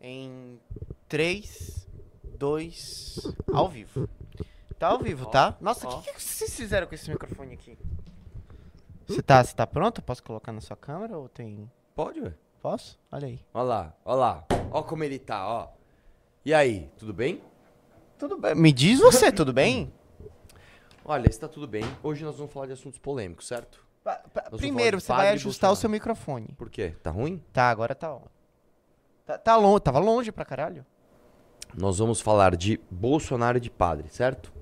Em 3, 2, ao vivo. Tá ao vivo, tá? Nossa, o que, que vocês fizeram com esse microfone aqui? Você tá, tá pronto? Posso colocar na sua câmera ou tem. Pode, ué. Posso? Olha aí. Olha lá, olha lá. Olha como ele tá, ó. E aí, tudo bem? Tudo bem. Me diz você, tudo bem? Olha, está tudo bem. Hoje nós vamos falar de assuntos polêmicos, certo? Pa- pa- vamos Primeiro, você vai ajustar o Bolsonaro. seu microfone. Por quê? Tá ruim? Tá, agora tá on. Tá, tá longe, tava longe pra caralho. Nós vamos falar de Bolsonaro e de padre, certo?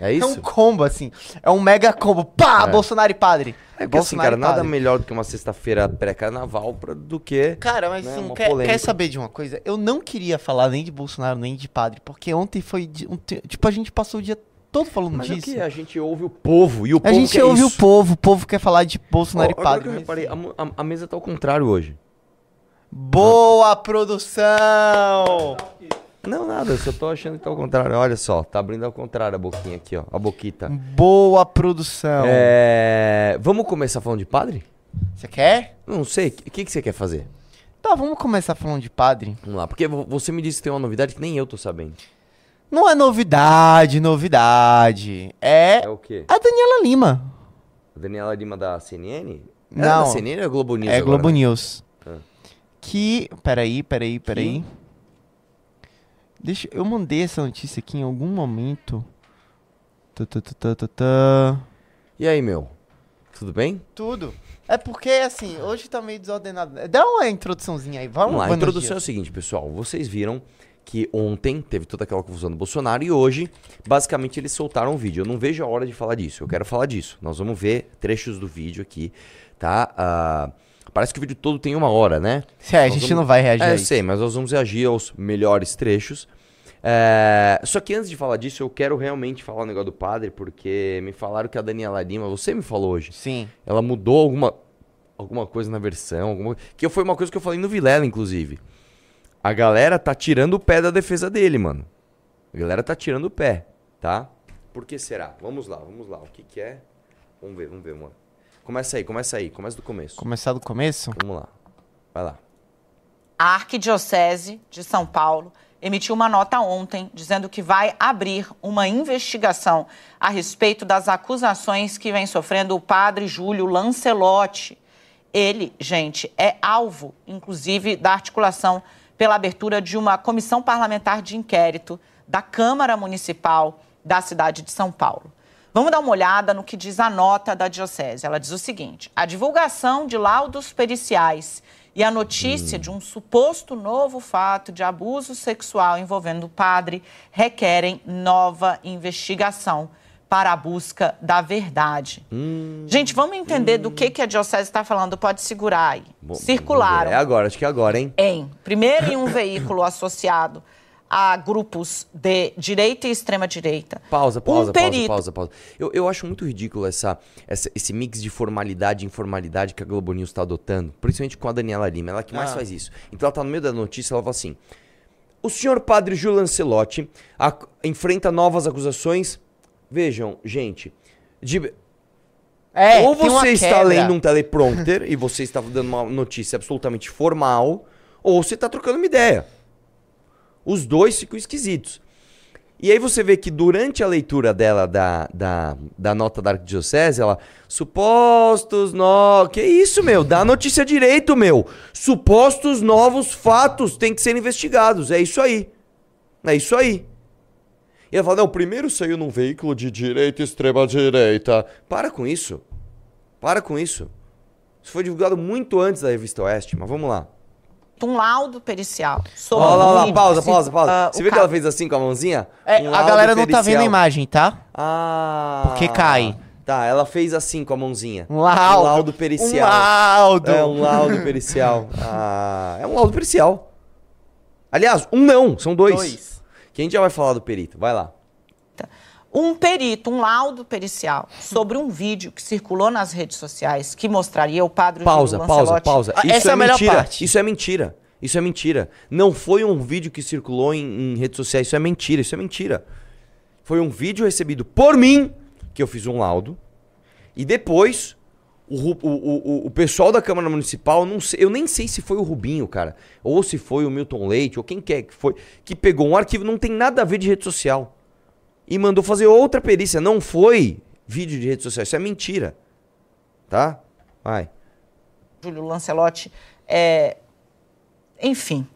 É É um isso? combo, assim. É um mega combo. Pá! É. Bolsonaro e padre. É que assim, cara, nada melhor do que uma sexta-feira pré-carnaval do que... Cara, mas né, assim, quer, quer saber de uma coisa? Eu não queria falar nem de Bolsonaro, nem de padre, porque ontem foi. de- tipo, a gente passou o dia todo falando Mas é disso. que a gente ouve o povo, e o A povo gente quer ouve isso. o povo, o povo quer falar de Bolsonaro Ó, e padre. mas- reparei, a, mu- a- a mesa tá ao contrário hoje. Boa produção! Não, nada, eu só tô achando que tá ao contrário. Olha só, tá abrindo ao contrário a boquinha aqui, ó. A boquita. Boa produção. É... Vamos começar falando de padre? Você quer? Não sei, o que, que você quer fazer? Tá, vamos começar falando de padre. Vamos lá, porque vo- você me disse que tem uma novidade que nem eu tô sabendo. Não é novidade, novidade. É É o quê? a Daniela Lima. A Daniela Lima da CNN? É Não. da CNN ou é Globo News É agora, Globo né? News. Ah. Que. Peraí, peraí, peraí. Deixa. Eu mandei essa notícia aqui em algum momento. Tá, tá, tá, tá, tá. E aí, meu? Tudo bem? Tudo. É porque, assim, hoje tá meio desordenado. Dá uma introduçãozinha aí. Vamos, Vamos lá, a introdução é o seguinte, pessoal. Vocês viram que ontem teve toda aquela confusão do Bolsonaro e hoje, basicamente, eles soltaram um vídeo. Eu não vejo a hora de falar disso. Eu quero falar disso. Nós vamos ver trechos do vídeo aqui, tá? Ah, parece que o vídeo todo tem uma hora, né? É, a Nós gente vamos- não vai reagir É, eu sei, mas nós vamos reagir aos melhores trechos. É, Só que antes de falar disso, eu quero realmente falar o negócio do padre, porque me falaram que a Daniela Lima, você me falou hoje, Sim. ela mudou alguma, alguma coisa na versão, alguma... que foi uma coisa que eu falei no Vilela, inclusive. A galera tá tirando o pé da defesa dele, mano. A galera tá tirando o pé, tá? Por que será? Vamos lá, vamos lá. O que que é? Vamos ver, vamos ver, mano. Começa aí, começa aí, começa do começo. Começar do começo? Vamos lá. Vai lá. A Arquidiocese de São Paulo emitiu uma nota ontem dizendo que vai abrir uma investigação a respeito das acusações que vem sofrendo o padre Júlio Lancelotti. Ele, gente, é alvo, inclusive, da articulação pela abertura de uma comissão parlamentar de inquérito da Câmara Municipal da cidade de São Paulo. Vamos dar uma olhada no que diz a nota da Diocese. Ela diz o seguinte: a divulgação de laudos periciais e a notícia de um suposto novo fato de abuso sexual envolvendo o padre requerem nova investigação para a busca da verdade. Gente, vamos entender do que, que a Diocese está falando. Pode segurar aí. Bom, Circularam É agora, acho que é agora, hein? em, primeiro, em um veículo associado a grupos de direita e extrema-direita. Pausa, pausa, um pausa, perito. pausa, pausa. Eu, eu acho muito ridículo essa, essa- esse mix de formalidade e informalidade que a Globo News está adotando, principalmente com a Daniela Lima, ela que mais Ah. faz isso. Então ela tá no meio da notícia, ela fala assim: O senhor padre Gil Lancelotti enfrenta novas acusações. Vejam, gente, de- É, ou você está quebra. lendo um teleprompter e você está dando uma notícia absolutamente formal, ou você está trocando uma ideia. Os dois ficam esquisitos. E aí você vê que durante a leitura dela da, da, da nota da Arquidiocese, ela. Supostos no... Que isso, meu? Dá a notícia direito, meu. Supostos novos fatos têm que ser investigados. É isso aí. É isso aí. E ela fala, não, primeiro saiu num veículo de direita e extrema direita. Para com isso. Para com isso. Isso foi divulgado muito antes da revista Oeste, mas vamos lá. Um laudo pericial sobre Olha lá, um lá, pausa, pausa, pausa. ah, Você viu que ela fez assim com a mãozinha? É, Um a galera não tá vendo pericial. a imagem, tá? Ah. Porque cai. Tá, ela fez assim com a mãozinha. Um laudo. Um laudo pericial. Um laudo. É um laudo pericial. Ah, é um laudo pericial. Aliás, um não, são dois. Dois. Que a gente já vai falar do perito. Vai lá. Um perito, um laudo pericial sobre um vídeo que circulou nas redes sociais que mostraria o padre Pausa, Júlio pausa, Lancelotti. pausa. Ah, Isso essa é é, a melhor mentira. parte. Isso é mentira. Isso é mentira. Não foi um vídeo que circulou em, em redes sociais. Isso é mentira. Isso é mentira. Foi um vídeo recebido por mim, que eu fiz um laudo, e depois O, Ru- o, o, o- o pessoal da Câmara Municipal, não sei- eu nem sei se foi o Rubinho, cara, ou se foi o Milton Leite, ou quem quer que foi, que pegou um arquivo, não tem nada a ver de rede social, e mandou fazer outra perícia. Não foi vídeo de rede social, isso é mentira. Tá? Vai. Júlio Lancelotti, é, enfim,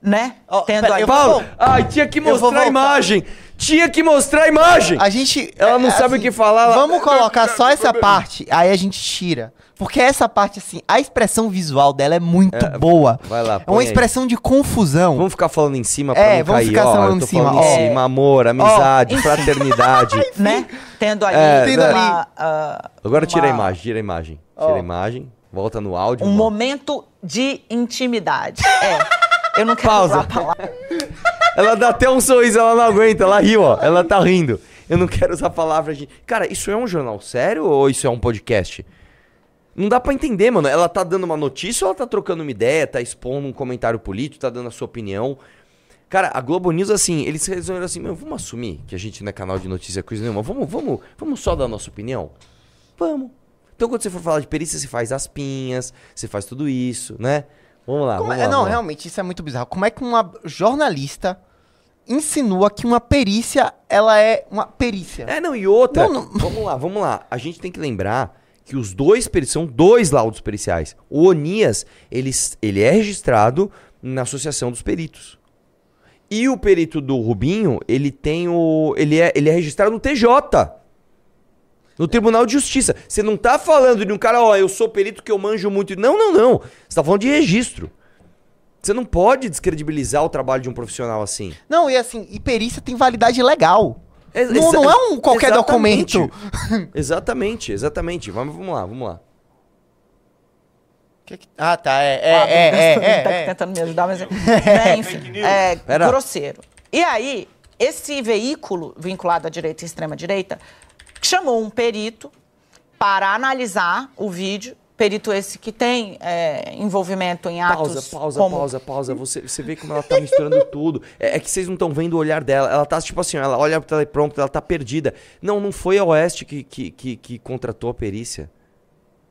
né? Ó, Tendo pera, aí... vou- Paulo, ai, tinha que mostrar a imagem! Tinha que mostrar a imagem! A gente. Ela não é, sabe o que falar, ela- Vamos colocar só essa parte, aí a gente tira. Porque essa parte, assim, a expressão visual dela é muito boa. Vai lá, É uma aí. expressão de confusão. Vamos ficar falando em cima pra É, não vamos cair, ficar ó. falando em cima, falando em ó. cima, amor, amizade, enfim. fraternidade. né? Tendo ali É, Tendo ali. uma, ah, Agora tira a uma- imagem, tira a imagem. Tira a imagem, volta no áudio. um mano. momento de intimidade. É. Eu não quero Pausa. usar a palavra. Ela dá até um sorriso, ela não aguenta, ela riu, ó. Ela tá rindo. Eu não quero usar a palavra de. Cara, isso é um jornal sério ou isso é um podcast? Não dá pra entender, mano. Ela tá dando uma notícia ou ela tá trocando uma ideia, tá expondo um comentário político, tá dando a sua opinião. Cara, a Globo News, assim, eles resolveram assim, meu, vamos assumir que a gente não é canal de notícia coisa nenhuma. Vamos, vamos, vamos só dar a nossa opinião? Vamos. Então quando você for falar de perícia, você faz as pinhas, você faz tudo isso, né? Vamos lá, Como vamos é- lá. não, vamos realmente, isso é muito bizarro. Como é que uma jornalista insinua que uma perícia, ela é uma perícia? É, não, e outra. Não, não- Vamos lá, vamos lá. A gente tem que lembrar que os dois são dois laudos periciais. O Onias, ele, ele é registrado na Associação dos Peritos. E o perito do Rubinho, ele tem o. Ele é, ele é registrado no TJ. No Tribunal de Justiça. Você não tá falando de um cara, ó, eu sou perito que eu manjo muito. Não, não, não. Você tá falando de registro. Você não pode descredibilizar o trabalho de um profissional assim. Não, e assim, e perícia tem validade legal. Ex- Não, não é um qualquer exatamente. documento. exatamente, exatamente. Vamos, vamos lá, vamos lá. Que que- Ah, tá, é, é, Ah, é, é, tá é, é. tentando me ajudar, mas é, né, enfim, é Pera. grosseiro. E aí, esse veículo vinculado à direita e extrema direita chamou um perito para analisar o vídeo. Perito esse que tem é, envolvimento em atos Pausa, pausa, como pausa, pausa. Você, você vê como ela tá misturando tudo. É, é que vocês não estão vendo o olhar dela. Ela tá tipo assim, ela olha pro teleprompter, ela tá perdida. Não, não foi a Oeste que, que, que, que contratou a perícia.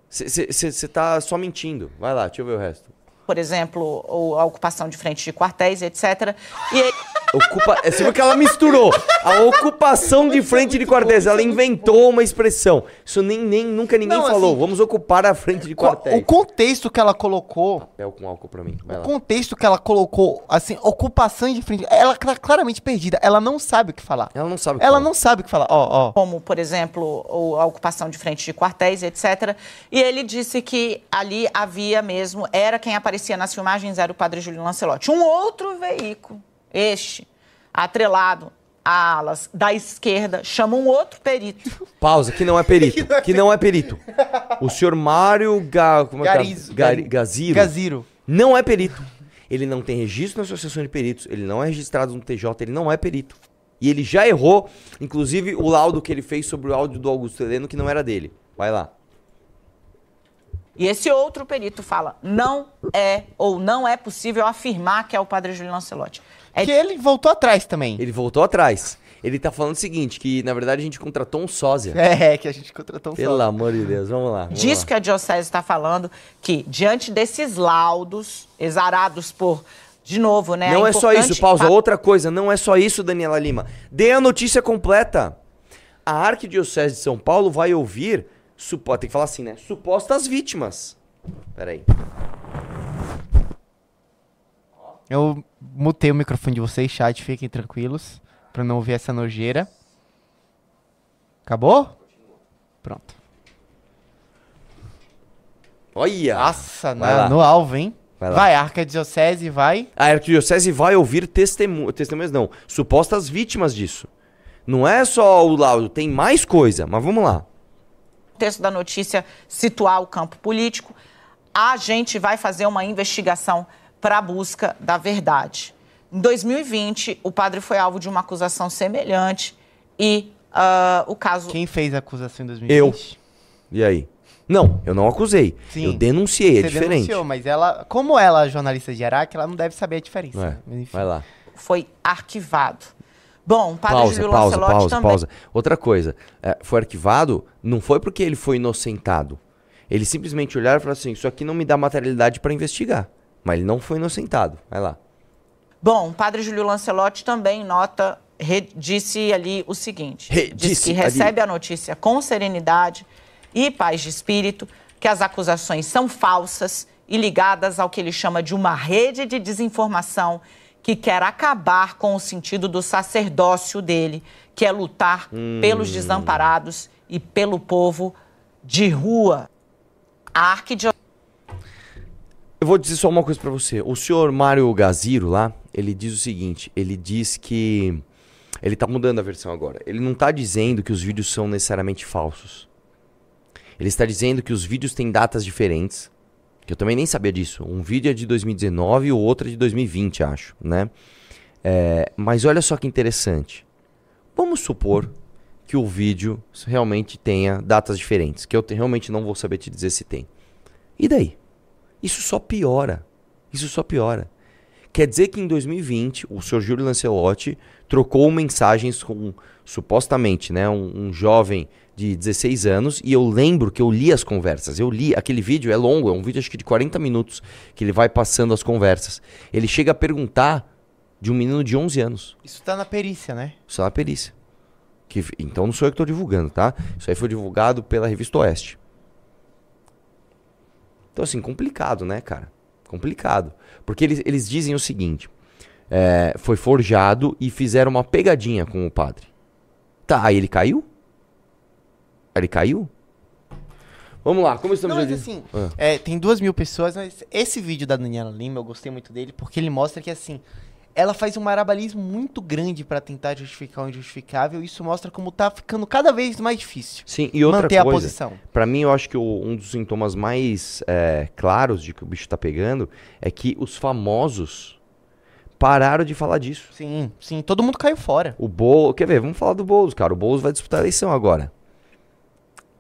Você tá só mentindo. Vai lá, deixa eu ver o resto. por exemplo, a ocupação de frente de quartéis, etc. E Ocupa... é, Você viu que ela misturou a ocupação de frente de quartéis. Ela inventou uma expressão. Isso nem, nem nunca ninguém Não, falou. assim, Vamos ocupar a frente de quartéis. O contexto que ela colocou, Papel com álcool pra mim. Vai o lá. contexto que ela colocou, assim, ocupação de frente, ela tá claramente perdida. Ela não sabe o que falar. Ela não sabe o que Ela falar. não sabe o que falar. Ó, ó. como, por exemplo, o- a ocupação de frente de quartéis, etc. E ele disse que ali havia mesmo, era quem aparecia nas filmagens, era o padre Júlio Lancelotti. Um outro veículo, este, atrelado a alas da esquerda, chama um outro perito. Pausa, que não é perito. que não é perito. O senhor Mário Ga... como é que é? Gari- Gaziro Gaziro. não é perito. Ele não tem registro na Associação de Peritos, ele não é registrado no TJ, ele não é perito. E ele já errou, inclusive, o laudo que ele fez sobre o áudio do Augusto Heleno, que não era dele. Vai lá. E esse outro perito fala, não é ou não é possível afirmar que é o padre Júlio Lancelotti. É Que ele voltou atrás também. Ele voltou atrás. Ele tá falando o seguinte, que na verdade a gente contratou um sósia. É, que a gente contratou um Pelo só. amor de Deus, vamos lá. Vamos Disso lá. que a Diocese está falando, que diante desses laudos exarados por, de novo, né? Não a é só isso, pausa. pa- Outra coisa, não é só isso, Daniela Lima. Dê a notícia completa. A Arquidiocese de São Paulo vai ouvir, supo... tem que falar assim, né? Supostas vítimas. Peraí. Eu mutei o microfone de vocês, chat, fiquem tranquilos, pra não ouvir essa nojeira. Acabou? Pronto. Olha! Nossa, na- no alvo, hein? Vai lá. Vai, Arquidiocese, vai. A Arquidiocese vai ouvir testemunhas, testemunhas não, supostas vítimas disso. Não é só o laudo, tem mais coisa, mas vamos lá. texto da notícia situar o campo político, a gente vai fazer uma investigação para a busca da verdade. Em 2020, o padre foi alvo de uma acusação semelhante e ah, o caso Quem fez a acusação em 2020? E aí? Não, eu não acusei. Sim. Eu denunciei, é Você diferente. denunciou, mas ela, como ela é jornalista de Araque, ela não deve saber a diferença. É, vai lá. foi arquivado. Bom, o padre Pausa, Júlio pausa, Lancelotti pausa, também. pausa. Outra coisa, é, foi arquivado, não foi porque ele foi inocentado. Ele simplesmente olharam e falaram assim: Isso aqui não me dá materialidade para investigar. Mas ele não foi inocentado. Vai lá. Bom, o padre Júlio Lancelotti também nota, re, disse ali o seguinte: Re, diz disse que ali. recebe a notícia com serenidade e paz de espírito, que as acusações são falsas e ligadas ao que ele chama de uma rede de desinformação que quer acabar com o sentido do sacerdócio dele, que é lutar pelos desamparados e pelo povo de rua. A arquidiocese Eu vou dizer só uma coisa pra você. O senhor Mário Gaziro lá, ele diz o seguinte: ele diz que. Ele tá mudando a versão agora. Ele não tá dizendo que os vídeos são necessariamente falsos. Ele está dizendo que os vídeos têm datas diferentes. Que eu também nem sabia disso. Um vídeo é de 2019 e o outro é de 2020, acho, né? É, mas olha só que interessante. Vamos supor que o vídeo realmente tenha datas diferentes, que eu te- realmente não vou saber te dizer se tem. E daí? Isso só piora. Isso só piora. Quer dizer que em 2020 o Sr. Júlio Lancelotti trocou mensagens com supostamente, né, um, um jovem de 16 anos e eu lembro que eu li as conversas. Eu li aquele vídeo é longo, é um vídeo acho que de 40 minutos que ele vai passando as conversas. Ele chega a perguntar de um menino de 11 anos. Isso tá na perícia, né? Isso é uma perícia. Que, então não sou eu que estou divulgando, tá? Isso aí foi divulgado pela revista Oeste. Então, assim, complicado, né, cara? Complicado. Porque eles, eles dizem o seguinte: é, foi forjado e fizeram uma pegadinha com o padre. Tá, aí ele caiu? Aí ele caiu? Vamos lá, como estamos Não, mas assim, Ah. é, tem duas mil pessoas, mas esse vídeo da Daniela Lima, eu gostei muito dele, porque ele mostra que, assim, ela faz um marabalismo muito grande pra tentar justificar o injustificável, e isso mostra como tá ficando cada vez mais difícil Sim, e outra manter a coisa, posição. Pra mim, eu acho que o- um dos sintomas mais é, claros de que o bicho tá pegando é que os famosos pararam de falar disso. Sim, sim, todo mundo caiu fora. O Boulos, quer ver? Vamos falar do Boulos, cara. O Boulos vai disputar a eleição agora.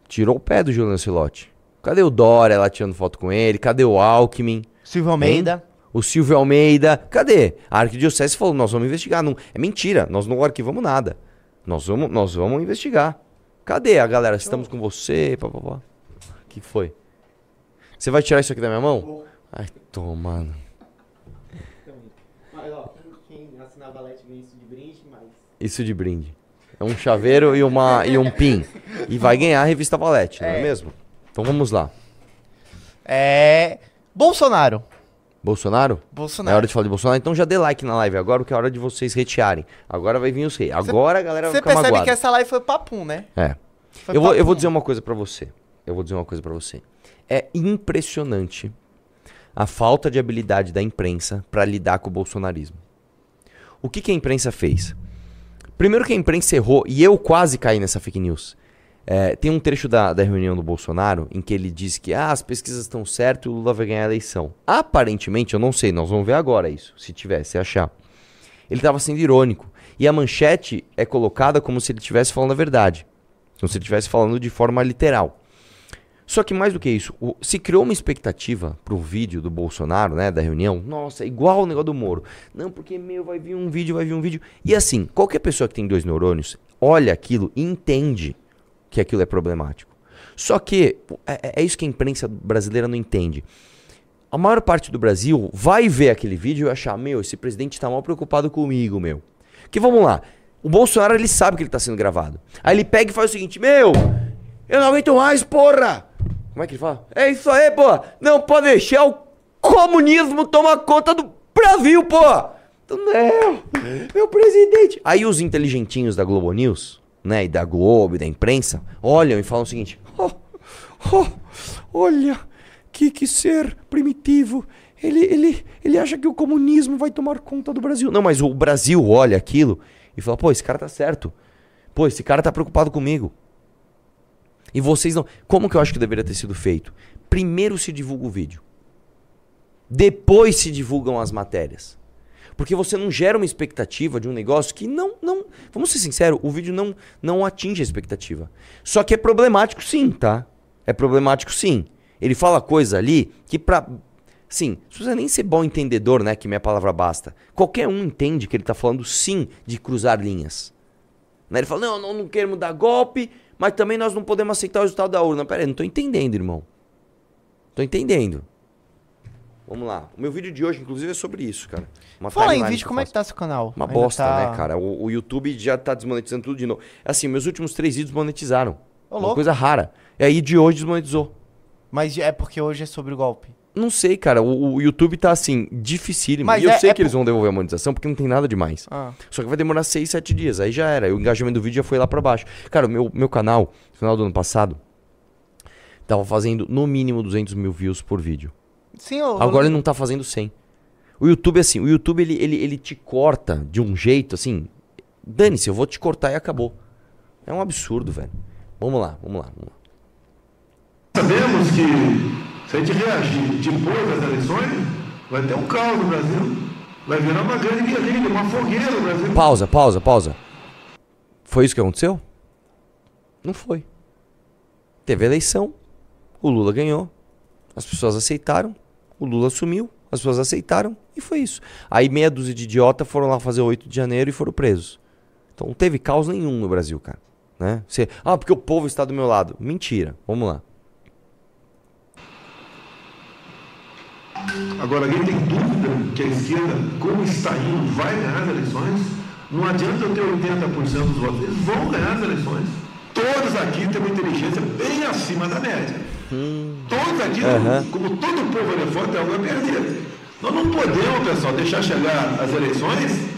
Tirou o pé do Juliano Lancelotti. Cadê o Dória lá tirando foto com ele? Cadê o Alckmin? Silvio Almeida. O Silvio Almeida? Cadê? A Arquidiocese falou, nós vamos investigar. Não, é mentira, nós não arquivamos nada. Nós vamos, nós vamos investigar. Cadê a galera? Estamos com você. O que foi? Você vai tirar isso aqui da minha mão? Ai, toma, mano. Mas, ó, quem ganha isso de brinde, mas... Isso de brinde. É um chaveiro e, uma, e um pin. E vai ganhar a revista Valete, não é É. mesmo? Então vamos lá. É... Bolsonaro. Bolsonaro? É Bolsonaro. hora de falar de Bolsonaro? Então já dê like na live agora, porque é hora de vocês retearem. Agora vai vir os reis. Agora a galera vai Você ficar percebe magoada. que essa live foi papum, né? É. Foi Eu vou, eu papum. vou dizer uma coisa pra você. Eu vou dizer uma coisa pra você. É impressionante a falta de habilidade da imprensa pra lidar com o bolsonarismo. O que, que a imprensa fez? Primeiro que a imprensa errou, e eu quase caí nessa fake news. É, tem um trecho da, da reunião do Bolsonaro em que ele diz que ah, as pesquisas estão certas e o Lula vai ganhar a eleição. Aparentemente, eu não sei, nós vamos ver agora isso, se tiver, se achar. Ele estava sendo irônico. E a manchete é colocada como se ele estivesse falando a verdade. Como se ele estivesse falando de forma literal. Só que mais do que isso, o- se criou uma expectativa pro vídeo do Bolsonaro, né, da reunião. Nossa, é igual o negócio do Moro. Não, porque, meu, vai vir um vídeo, vai vir um vídeo. E assim, qualquer pessoa que tem dois neurônios, olha aquilo e entende que aquilo é problemático. Só que, é, é isso que a imprensa brasileira não entende. A maior parte do Brasil vai ver aquele vídeo e achar, meu, esse presidente tá mal preocupado comigo, meu. Que vamos lá, o Bolsonaro ele sabe que ele tá sendo gravado. Aí ele pega e faz o seguinte, meu, eu não aguento mais, porra! Como é que ele fala? É isso aí, pô! Não pode deixar o comunismo tomar conta do Brasil, pô! Então, Não, meu presidente. Aí os inteligentinhos da Globo News, né, e da Globo e da imprensa, olham e falam o seguinte: "Oh, oh, olha, que, que ser primitivo. Ele, ele, ele acha que o comunismo vai tomar conta do Brasil. Não, mas o Brasil olha aquilo e fala: pô, esse cara tá certo. Pô, esse cara tá preocupado comigo. E vocês não. Como que eu acho que deveria ter sido feito? Primeiro se divulga o vídeo. Depois se divulgam as matérias. Porque você não gera uma expectativa de um negócio que não, não, vamos ser sinceros, o vídeo não, não atinge a expectativa. Só que é problemático sim, tá? É problemático sim. Ele fala coisa ali que pra, sim, não precisa nem ser bom entendedor, né, que minha palavra basta. Qualquer um entende que ele tá falando sim de cruzar linhas. Né? Ele fala, não, não, não queremos dar golpe, mas também nós não podemos aceitar o resultado da urna. Pera aí, não tô entendendo, irmão. Tô entendendo. Vamos lá. O meu vídeo de hoje, inclusive, é sobre isso, cara. Uma Fala em vídeo, como é que tá seu canal? Uma Ainda bosta, tá- né, cara? O, o YouTube já tá desmonetizando tudo de novo. Assim, meus últimos três vídeos monetizaram. Ô, Uma louco. coisa rara. E aí de hoje desmonetizou. Mas é porque hoje é sobre o golpe. Não sei, cara. O, o YouTube tá assim, dificílimo. Mas e eu é- sei é que eles por- vão devolver a monetização porque não tem nada demais. Ah. Só que vai demorar 6, 7 dias. Aí já era. O engajamento do vídeo já foi lá pra baixo. Cara, o meu, meu canal, no final do ano passado, tava fazendo no mínimo 200 mil views por vídeo. Sim, eu, Agora ele não tá fazendo 100. O YouTube, assim, o YouTube ele, ele, ele te corta de um jeito assim. Dane-se, eu vou te cortar e acabou. É um absurdo, velho. Vamos lá, vamos lá, vamos lá. Sabemos que se a gente reagir depois das eleições, vai ter um caos no Brasil. Vai virar uma grande guerrilha, uma fogueira no Brasil. Pausa, pausa, pausa. Foi isso que aconteceu? Não foi. Teve eleição, o Lula ganhou, as pessoas aceitaram, o Lula assumiu, as pessoas aceitaram e foi isso. Aí meia dúzia de idiota foram lá fazer o 8 de janeiro e foram presos. Então não teve caos nenhum no Brasil, cara. Né? Você, ah, porque o povo está do meu lado. Mentira. Vamos lá. Agora, alguém tem dúvida que a esquerda, como está indo, vai ganhar as eleições? Não adianta eu ter 80% dos votos, eles vão ganhar as eleições. Todos aqui têm uma inteligência bem acima da média. Todos aqui, Aham. como todo povo ali fora, tem algo a perder. Nós não podemos, pessoal, deixar chegar as eleições,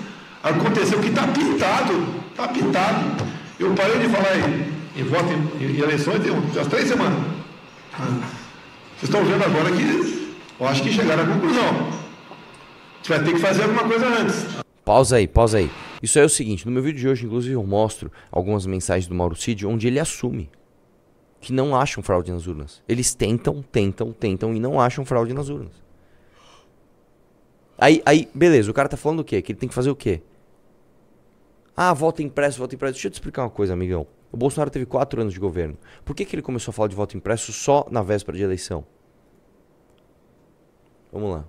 acontecer o que está pintado. Está pintado. Eu parei de falar em, em voto em, em eleições tem umas três semanas. Vocês estão vendo agora que eu acho que chegaram à conclusão. Gente vai ter que fazer alguma coisa antes. Pausa aí, pausa aí. Isso é o seguinte, no meu vídeo de hoje, inclusive, eu mostro algumas mensagens do Mauro Cid, onde ele assume que não acham fraude nas urnas. Eles tentam, tentam, tentam e não acham fraude nas urnas. Aí, aí, beleza, o cara tá falando o quê? Que ele tem que fazer o quê? Ah, voto impresso, voto impresso. Deixa eu te explicar uma coisa, amigão. O Bolsonaro teve quatro anos de governo. Por que, que ele começou a falar de voto impresso só na véspera de eleição? Vamos lá.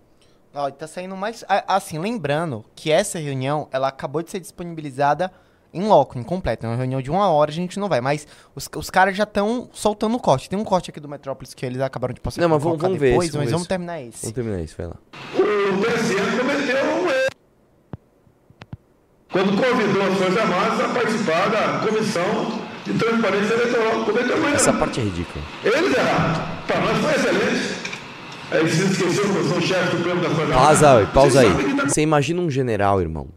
Ó, tá saindo mais. Assim, lembrando que essa reunião, ela acabou de ser disponibilizada em loco, incompleta. É uma reunião de uma hora, a gente não vai. Mas os, os caras já estão soltando o corte. Tem um corte aqui do Metrópolis que eles acabaram de passar Não, mas vou vamos- vamos ver depois, esse, vamos mas ver vamos esse. terminar esse. Vamos terminar isso, vai lá. O TSE cometeu um erro. Quando convidou as Forças Armadas a participar da Comissão de Transparência Eleitoral. Cometeu um erro. Essa parte é ridícula. Eles erraram. Para nós foi excelente. Aí eles se esqueceram que eu sou o chefe supremo das Forças Pausa aí, Armadas. pausa Vocês aí. tá- Você imagina um general, irmão.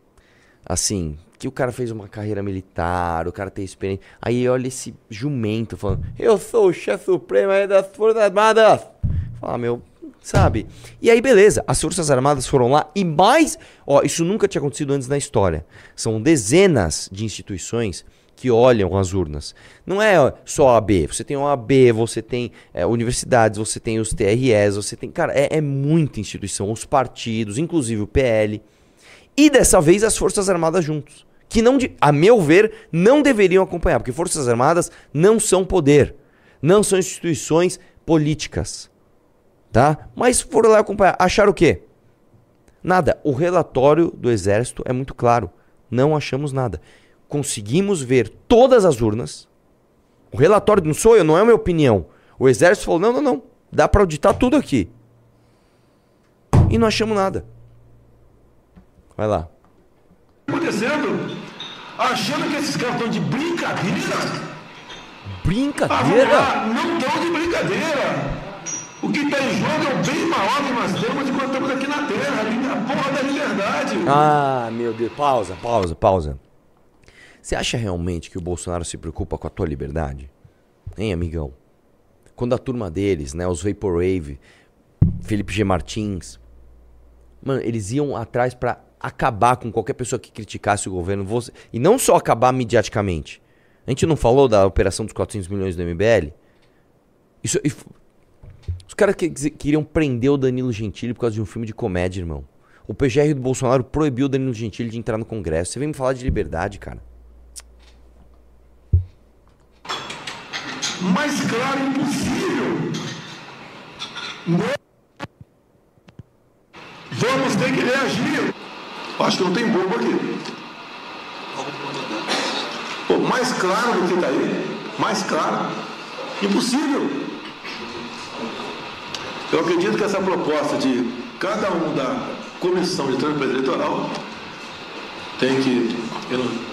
Assim, que o cara fez uma carreira militar, o cara tem experiência. Aí olha esse jumento falando: Eu sou o chefe supremo aí das Forças Armadas. Fala, meu, sabe? E aí, beleza, as Forças Armadas foram lá e mais. Ó, isso nunca tinha acontecido antes na história. São dezenas de instituições que olham as urnas. Não é só a AB. Você tem a OAB, você tem é, universidades, você tem os TREs, você tem. Cara, é, é muita instituição. Os partidos, inclusive o PL. E dessa vez as Forças Armadas juntos. Que não, a meu ver, não deveriam acompanhar, porque Forças Armadas não são poder. Não são instituições políticas. Tá? Mas foram lá acompanhar. Acharam o quê? Nada. O relatório do Exército é muito claro. Não achamos nada. Conseguimos ver todas as urnas. O relatório não sou eu, não é a minha opinião. O Exército falou: não, não, não. Dá pra auditar tudo aqui. E não achamos nada. Vai lá. acontecendo? Achando que esses caras estão de brincadeira? Ah, Brincadeira? lá, não estão de brincadeira. O que está em jogo é o bem maior que nós temos enquanto estamos aqui na Terra, a porra da liberdade. Ah, meu Deus. Pausa, pausa, pausa. Você acha realmente que o Bolsonaro se preocupa com a tua liberdade? Hein, amigão? Quando a turma deles, né, os Vaporwave, Felipe G. Martins, mano, eles iam atrás pra acabar com qualquer pessoa que criticasse o governo. Você- E não só acabar mediaticamente. A gente não falou da operação dos 400 milhões do MBL? Isso, e os caras que- queriam prender o Danilo Gentili por causa de um filme de comédia, irmão. O PGR do Bolsonaro proibiu o Danilo Gentili de entrar no Congresso. Você vem me falar de liberdade, cara. Mais claro impossível. Não. Vamos ter que reagir. Acho que não tem bobo aqui. Pô, mais claro do que está aí. Mais claro. Impossível. Eu acredito que essa proposta de cada um da comissão de transparência eleitoral tem que,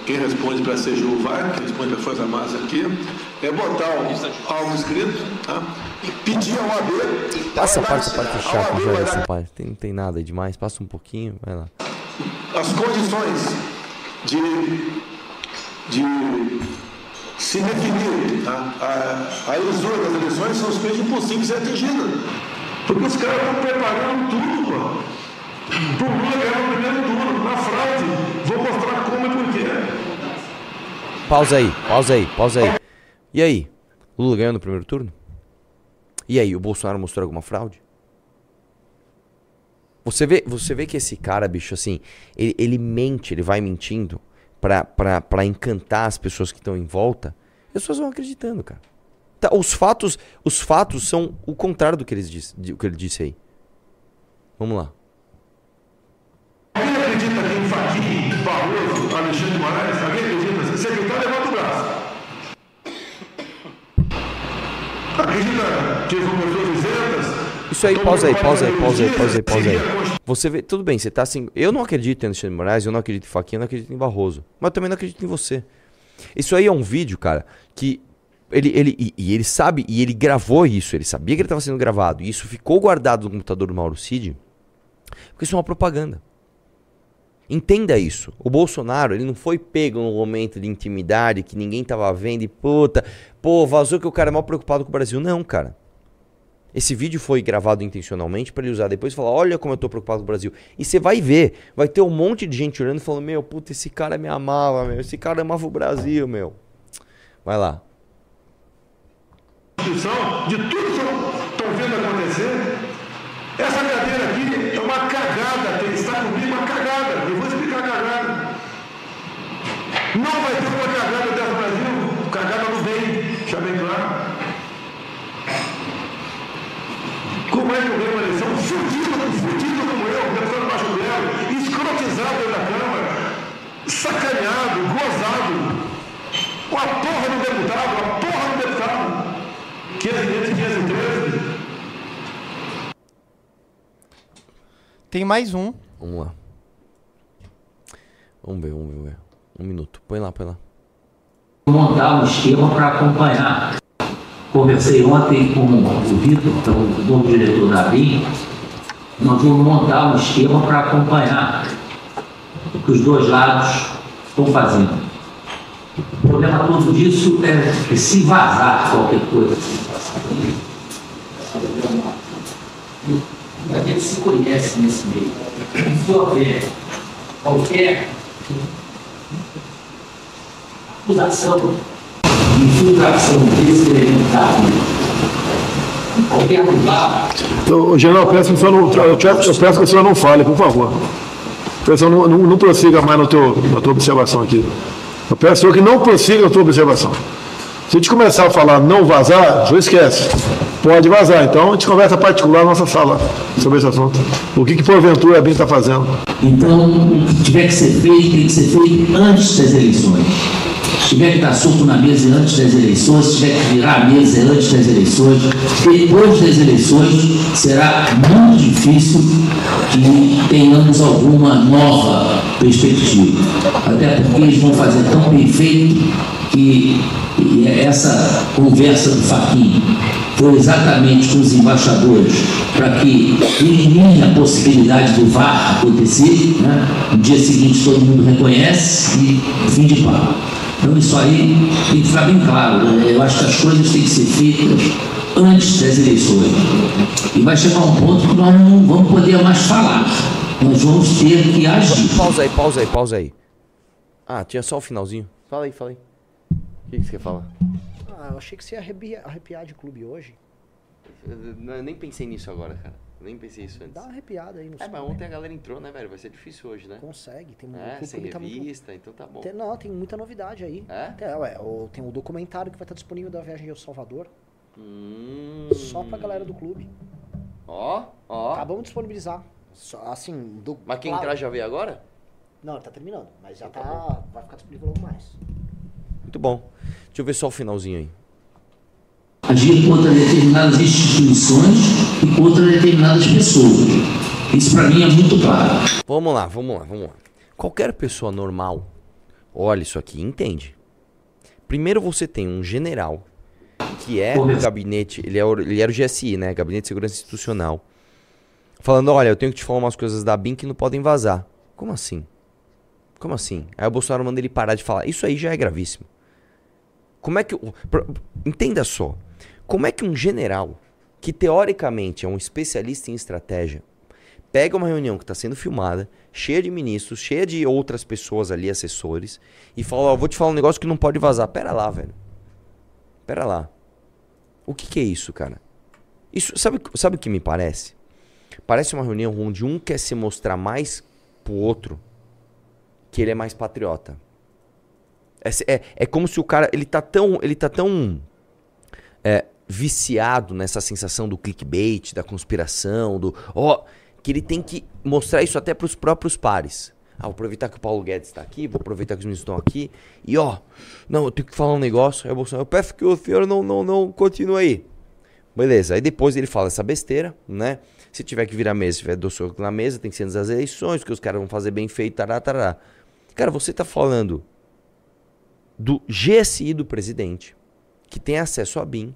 quem responde para a CGU vai, quem responde para a Força Armada aqui, é botar algo escrito tá? e pedir ao AB. Passa a parte, a parte chata, Jorge. Tem, não tem nada demais, passa um pouquinho, vai lá. As condições de, de se definir tá? a, a ilusura das eleições são simplesmente impossíveis de ser atingidas. Porque os caras estão preparando tudo, pô. Para o Lula ganhar no primeiro turno, na fraude. Vou mostrar como e por quê. Pausa aí, pausa aí, pausa aí. E aí? Lula ganhou no primeiro turno? E aí, o Bolsonaro mostrou alguma fraude? Você vê, você vê que esse cara, bicho, assim, ele, ele mente, ele vai mentindo pra, pra, pra encantar as pessoas que estão em volta. E as pessoas vão acreditando, cara. Tá, os fatos, os fatos são o contrário do que, eles disse, do que ele disse aí. Vamos lá. Alguém acredita que em Fachin, Barroso, Alexandre Moraes, alguém acredita? Secretário levanta o braço. Acredita que vão pessoas isentas? Isso aí, pausa aí, pausa aí, pausa aí, pausa aí, pausa aí. Você vê, tudo bem, você tá assim. Eu não acredito em Alexandre Moraes, eu não acredito em Faquinha, eu não acredito em Barroso. Mas eu também não acredito em você. Isso aí é um vídeo, cara, que ele, ele, e, e ele sabe, e ele gravou isso, ele sabia que ele estava sendo gravado, e isso ficou guardado no computador do Mauro Cid, porque isso é uma propaganda. Entenda isso. O Bolsonaro, ele não foi pego num momento de intimidade que ninguém tava vendo e puta, pô, vazou que o cara é mal preocupado com o Brasil. Não, cara. Esse vídeo foi gravado intencionalmente para ele usar depois e falar: Olha como eu tô preocupado com o Brasil. E você vai ver, vai ter um monte de gente olhando e falando: Meu, puta, esse cara me amava, meu. Esse cara amava o Brasil, meu. Vai lá. de tudo que estão vendo acontecer. Essa cadeira aqui é uma cagada, tem que estar comigo uma cagada. Eu vou explicar a cagada. Não vai ter uma cagada dessa Brasil, cagada não vem, deixa bem claro. Como é que eu ganho uma eleição? Fudido, fudido como eu, pensando baixo dela, escrotizado dentro da Câmara, sacaneado, gozado. Com a porra do deputado, a porra do deputado. 513, 513. Tem mais um. Vamos lá. Vamos ver, vamos ver, vamos ver. Um minuto. Põe lá, põe lá. montar um esquema para acompanhar. Conversei ontem com o Vitor, que é o novo diretor da ABIN. Nós vamos montar um esquema para acompanhar o que os dois lados estão fazendo. O problema todo disso é que se vazar qualquer coisa, a gente se conhece nesse meio. Se houver qualquer acusação infiltração Então, general, peço que o senhor não, eu peço, que o senhor não fale, por favor. Peço não, não, não prossiga mais no teu, na tua observação aqui. Eu peço senhor que não prossiga na tua observação. Se a gente começar a falar não vazar, o esquece. Pode vazar. Então, a gente conversa particular na nossa sala sobre esse assunto. O que, que porventura a BIM está fazendo? Então, o que tiver que ser feito, tem que ser feito antes das eleições. Se tiver que estar solto na mesa antes das eleições, se tiver que virar a mesa antes das eleições, depois das eleições será muito difícil que tenhamos alguma nova perspectiva. Até porque eles vão fazer tão bem feito que essa conversa do Faquinha foi exatamente com os embaixadores para que elimine a possibilidade do VAR acontecer, né? no dia seguinte todo mundo reconhece e fim de papo. Então isso aí tem que ficar bem claro, né? eu acho que as coisas têm que ser feitas antes das eleições. E vai chegar um ponto que nós não vamos poder mais falar, nós vamos ter que agir. Pausa aí, pausa aí, pausa aí. Ah, tinha só o finalzinho. Fala aí, fala aí. O que, que você quer falar? Ah, eu achei que você ia arrepiar, arrepiar de clube hoje. Eu, eu nem pensei nisso agora, cara. Eu nem pensei isso antes. Dá uma arrepiada aí no É, som, mas né? ontem a galera entrou, né, velho? Vai ser difícil hoje, né? Consegue, tem É, o sem clube tá muito- revista, então tá bom. Tem- não, tem muita novidade aí. É? Tem, ué, o- tem o documentário que vai estar disponível da viagem ao Salvador. Hum. Só pra galera do clube. Ó, ó. Acabamos de disponibilizar. Só, assim, do, Mas quem claro- entrar já veio agora? Não, ele tá terminando, mas já Então tá. tá vai ficar disponível logo mais. Muito bom. Deixa eu ver só o finalzinho aí. Agir contra determinadas instituições e contra determinadas pessoas. Isso para mim é muito claro. Vamos lá, vamos lá, vamos lá. Qualquer pessoa normal olha isso aqui entende. Primeiro você tem um general que é o gabinete, ele, é, o- ele era o GSI, né? Gabinete de Segurança Institucional. Falando, olha, eu tenho que te falar umas coisas da BIM que não podem vazar. Como assim? Como assim? Aí o Bolsonaro manda ele parar de falar. Isso aí já é gravíssimo. Como é que. Entenda só. Como é que um general, que teoricamente é um especialista em estratégia, pega uma reunião que está sendo filmada, cheia de ministros, cheia de outras pessoas ali, assessores, e fala: Ó, vou te falar um negócio que não pode vazar. Pera lá, velho. Pera lá. O que, que é isso, cara? Isso, sabe, sabe o que me parece? Parece uma reunião onde um quer se mostrar mais pro outro que ele é mais patriota. É, é, é como se o cara, ele tá tão, ele tá tão é, viciado nessa sensação do clickbait, da conspiração, do ó, que ele tem que mostrar isso até pros próprios pares. Ah, vou aproveitar que o Paulo Guedes está aqui, vou aproveitar que os ministros estão aqui. E ó, não, eu tenho que falar um negócio. Aí o Bolsonaro, eu peço que o senhor não, não, não continue aí. Beleza, aí depois ele fala essa besteira, né? Se tiver que virar mesa, se tiver do soco na mesa, tem que ser das eleições, que os caras vão fazer bem feito, tará, tará. Cara, você tá falando do GSI do presidente, que tem acesso a BIM,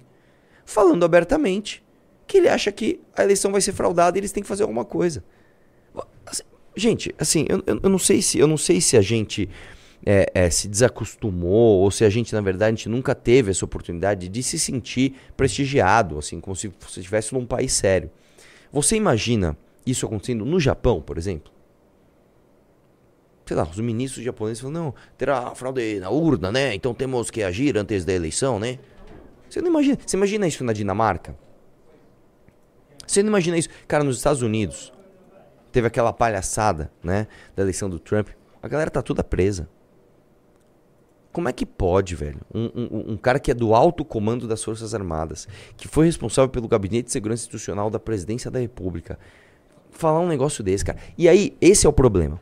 falando abertamente que ele acha que a eleição vai ser fraudada e eles têm que fazer alguma coisa. Assim, gente, assim, eu, eu, não sei se eu não sei se a gente é, é, se desacostumou ou se a gente, na verdade, a gente nunca teve essa oportunidade de se sentir prestigiado, assim, como se você estivesse num país sério. Você imagina isso acontecendo no Japão, por exemplo? Sei lá, os ministros japoneses falam, não, terá fraude na urna, né? Então temos que agir antes da eleição, né? Você não imagina, você imagina isso na Dinamarca? Você não imagina isso? Cara, nos Estados Unidos, teve aquela palhaçada, né? Da eleição do Trump. A galera tá toda presa. Como é que pode, velho? Um, um- um cara que é do alto comando das Forças Armadas, que foi responsável pelo Gabinete de Segurança Institucional da Presidência da República, falar um negócio desse, cara. E aí, esse é o problema.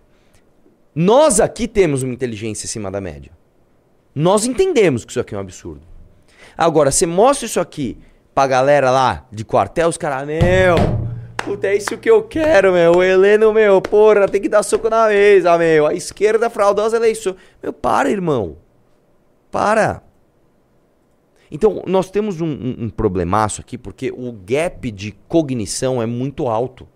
Nós aqui temos uma inteligência acima da média. Nós entendemos que isso aqui é um absurdo. Agora, você mostra isso aqui pra galera lá de quartel, os caras, meu, puta, é isso que eu quero, meu. O Heleno, meu, porra, tem que dar soco na mesa, meu. A esquerda fraudosa eleição. Meu, para, irmão. Para. Então, nós temos um, um, um problemaço aqui, porque o gap de cognição é muito alto.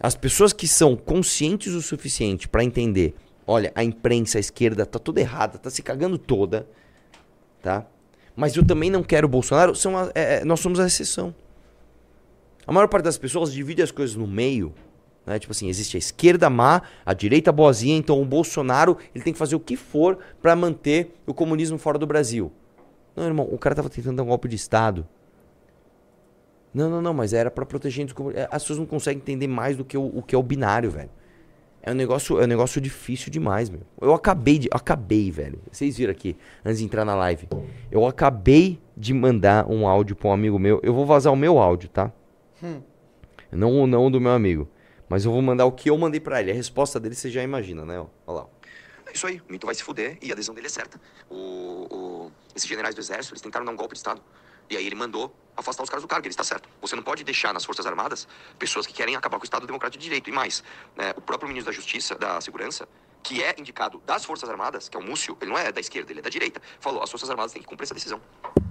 As pessoas que são conscientes o suficiente pra entender, olha, a imprensa, a esquerda tá toda errada, tá se cagando toda, tá? Mas eu também não quero o Bolsonaro, são a- é- é- nós somos a exceção. A maior parte das pessoas divide as coisas no meio, né? Tipo assim, existe a esquerda má, a direita boazinha, então o Bolsonaro, ele tem que fazer o que for pra manter o comunismo fora do Brasil. Não, irmão, o cara tava tentando dar um golpe de estado. Não, não, não, mas era pra proteger é, As pessoas não conseguem entender mais do que o, o que é o binário, velho. É um negócio, é um negócio difícil demais, meu. Eu acabei de, acabei, velho. Vocês viram aqui antes de entrar na live. Eu acabei de mandar um áudio pra um amigo meu. Eu vou vazar o meu áudio, tá? Não o não do meu amigo, mas eu vou mandar o que eu mandei pra ele. A resposta dele você já imagina, né? Olha lá. É isso aí, o mito vai se fuder e a adesão dele é certa. O, o- esses generais do exército, eles tentaram dar um golpe de Estado. E aí ele mandou afastar os caras do cargo, ele está certo. Você não pode deixar nas Forças Armadas pessoas que querem acabar com o Estado Democrático de Direito. E mais, né, o próprio ministro da Justiça, da Segurança, que é indicado das Forças Armadas, que é o Múcio, ele não é da esquerda, ele é da direita, falou, as Forças Armadas têm que cumprir essa decisão.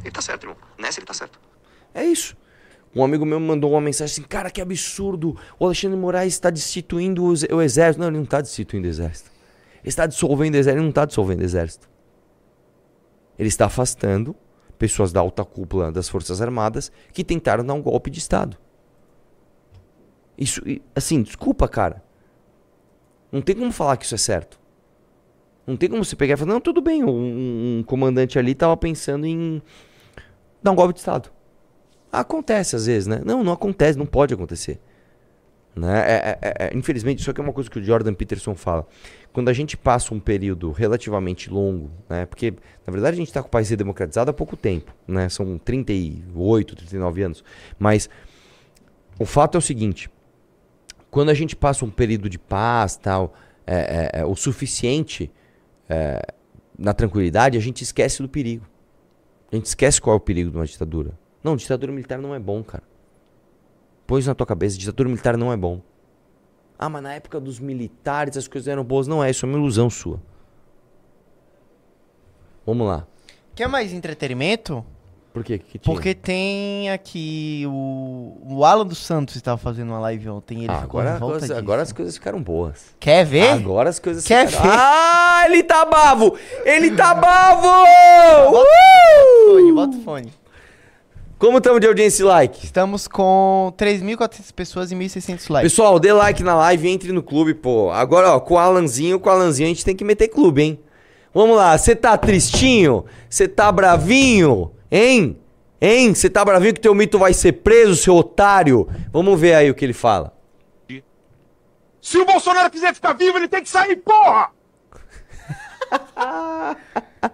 Ele tá certo, irmão. Nessa ele tá certo. É isso. Um amigo meu me mandou uma mensagem assim: Cara, que absurdo! O Alexandre Moraes está destituindo o exército. Não, ele não está destituindo o exército. Ele está dissolvendo o exército. Ele não está dissolvendo o exército. Ele está afastando pessoas da alta cúpula das Forças Armadas que tentaram dar um golpe de Estado. Isso, assim, desculpa, cara. Não tem como falar que isso é certo. Não tem como você pegar e falar: Não, tudo bem, um, um comandante ali estava pensando em dar um golpe de Estado. Acontece às vezes, né? Não, não acontece, não pode acontecer. Né? É, é- é- é- infelizmente, isso aqui é uma coisa que o Jordan Peterson fala. Quando a gente passa um período relativamente longo, né? Porque, na verdade, a gente está com o país democratizado há pouco tempo, né? São 38, 39 anos. Mas o fato é o seguinte: quando a gente passa um período de paz, tal, é, é- o suficiente na tranquilidade, a gente esquece do perigo. A gente esquece qual é o perigo de uma ditadura. Não, ditadura militar não é bom, cara. Isso na tua cabeça, ditadura militar não é bom. Ah, mas na época dos militares as coisas eram boas. Não é, isso é uma ilusão sua. Vamos lá. Quer mais entretenimento? Por quê? Que tinha? Porque tem aqui o, o Alan dos Santos estava fazendo uma live ontem. Ele Ah, ficou agora, revoltadíssimo. agora, as coisas ficaram boas. Quer ver? Agora as coisas Quer ficaram... ver? Ah, ele tá bavo! Ele tá bavo! Fone, Uh! bota o fone. Como estamos de audiência e like? Estamos com 3.400 pessoas e 1.600 likes. Pessoal, dê like na live e entre no clube, pô. Agora, ó, com o Alanzinho, com o Alanzinho a gente tem que meter clube, hein? Vamos lá, você tá tristinho? Você tá bravinho? Hein? Hein? Você tá bravinho que teu mito vai ser preso, seu otário? Vamos ver aí o que ele fala. Se o Bolsonaro quiser ficar vivo, ele tem que sair, porra!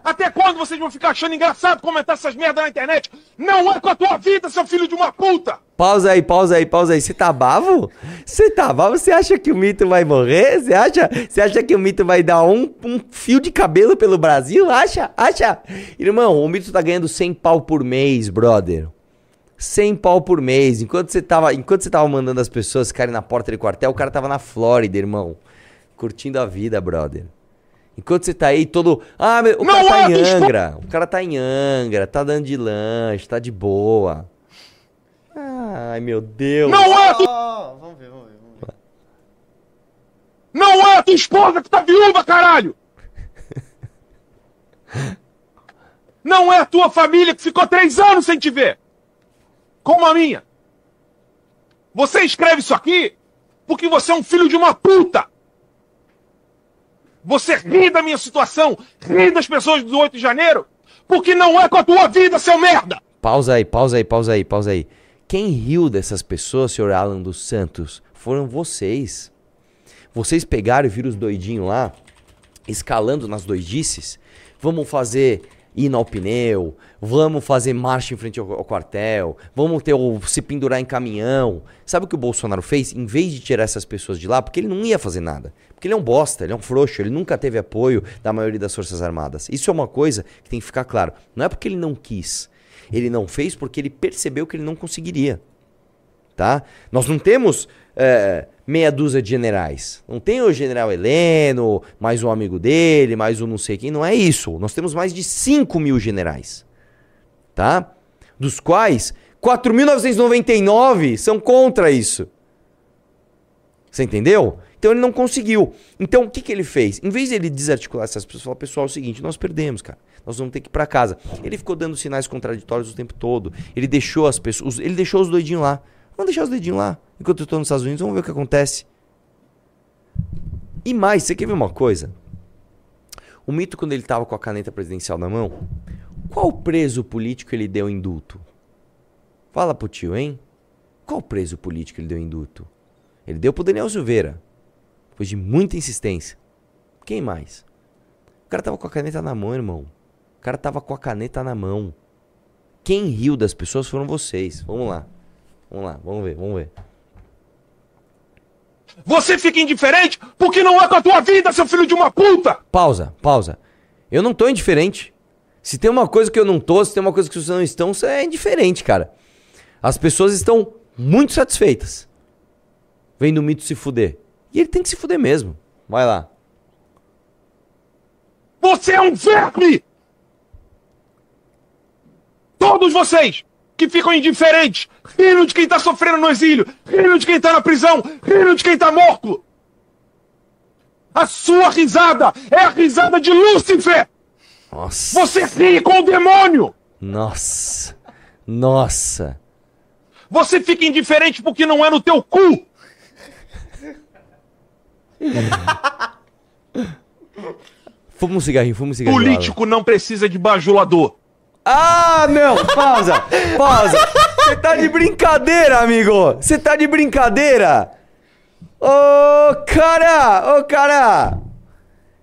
Até quando vocês vão ficar achando engraçado comentar essas merdas na internet? Não é com a tua vida, seu filho de uma puta! Pausa aí, pausa aí, pausa aí. Você tá bavo? Você tá bavo? Você acha que o mito vai morrer? Você acha, você acha que o mito vai dar um, um fio de cabelo pelo Brasil? Acha? Acha? Irmão, o mito tá ganhando 100 pau por mês, brother. 100 pau por mês. Enquanto você tava, enquanto você tava mandando as pessoas ficarem na porta de quartel, o cara tava na Flórida, irmão. Curtindo a vida, brother. Enquanto você tá aí todo. Ah, meu, o Não cara tá é em Angra. O cara tá em Angra, tá dando de lanche, tá de boa. Ai, meu Deus. Não é, a tu- Ó, vamos ver, vamos ver, vamos ver. não é a tua esposa que tá viúva, caralho! Não é a tua família que ficou três anos sem te ver! Como a minha! Você escreve isso aqui porque você é um filho de uma puta! Você ri da minha situação, ri das pessoas do 8 de janeiro, porque não é com a tua vida, seu merda! Pausa aí, pausa aí, pausa aí, pausa aí. Quem riu dessas pessoas, senhor Alan dos Santos, foram vocês. Vocês pegaram e viram os doidinhos lá, escalando nas doidices. Vamos fazer hino ao pneu, vamos fazer marcha em frente ao, ao quartel, vamos ter o, se pendurar em caminhão. Sabe o que o Bolsonaro fez? Em vez de tirar essas pessoas de lá, porque ele não ia fazer nada. Porque ele é um bosta, ele é um frouxo, ele nunca teve apoio da maioria das Forças Armadas. Isso é uma coisa que tem que ficar claro. Não é porque ele não quis. Ele não fez porque ele percebeu que ele não conseguiria. Tá? Nós não temos é, meia dúzia de generais. Não tem o general Heleno, mais um amigo dele, mais um não sei quem. Não é isso. Nós temos mais de 5 mil generais. Tá? Dos quais 4.999 são contra isso. Você entendeu? Então ele não conseguiu. Então o que, que ele fez? Em vez de ele desarticular essas pessoas, falar, pessoal, é o seguinte, nós perdemos, cara. Nós vamos ter que ir pra casa. Ele ficou dando sinais contraditórios o tempo todo. Ele deixou as pessoas. Ele deixou os doidinhos lá. Vamos deixar os doidinhos lá. Enquanto eu tô nos Estados Unidos, vamos ver o que acontece. E mais, você quer ver uma coisa? O mito, quando ele tava com a caneta presidencial na mão, qual preso político ele deu indulto? Fala pro tio, hein? Qual preso político ele deu indulto? Ele deu pro Daniel Silveira. Depois de muita insistência. Quem mais? O cara tava com a caneta na mão, irmão. O cara tava com a caneta na mão. Quem riu das pessoas foram vocês. Vamos lá. Vamos lá, vamos ver, vamos ver. Você fica indiferente porque não é com a tua vida, seu filho de uma puta! Pausa, pausa. Eu não tô indiferente. Se tem uma coisa que eu não tô, se tem uma coisa que vocês não estão, você é indiferente, cara. As pessoas estão muito satisfeitas. Vendo o mito se fuder. E ele tem que se fuder mesmo. Vai lá. Você é um verme! Todos vocês que ficam indiferentes, rindo de quem tá sofrendo no exílio, rindo de quem tá na prisão, rindo de quem tá morto. A sua risada é a risada de Lúcifer! Nossa. Você ri com o demônio! Nossa. Nossa. Você fica indiferente porque não é no teu cu! Fuma um cigarrinho, fuma um cigarrinho. Político não precisa de bajulador. Ah, não! Pausa! Pausa! Você tá de brincadeira, amigo! Você tá de brincadeira! Ô, cara! Ô, cara!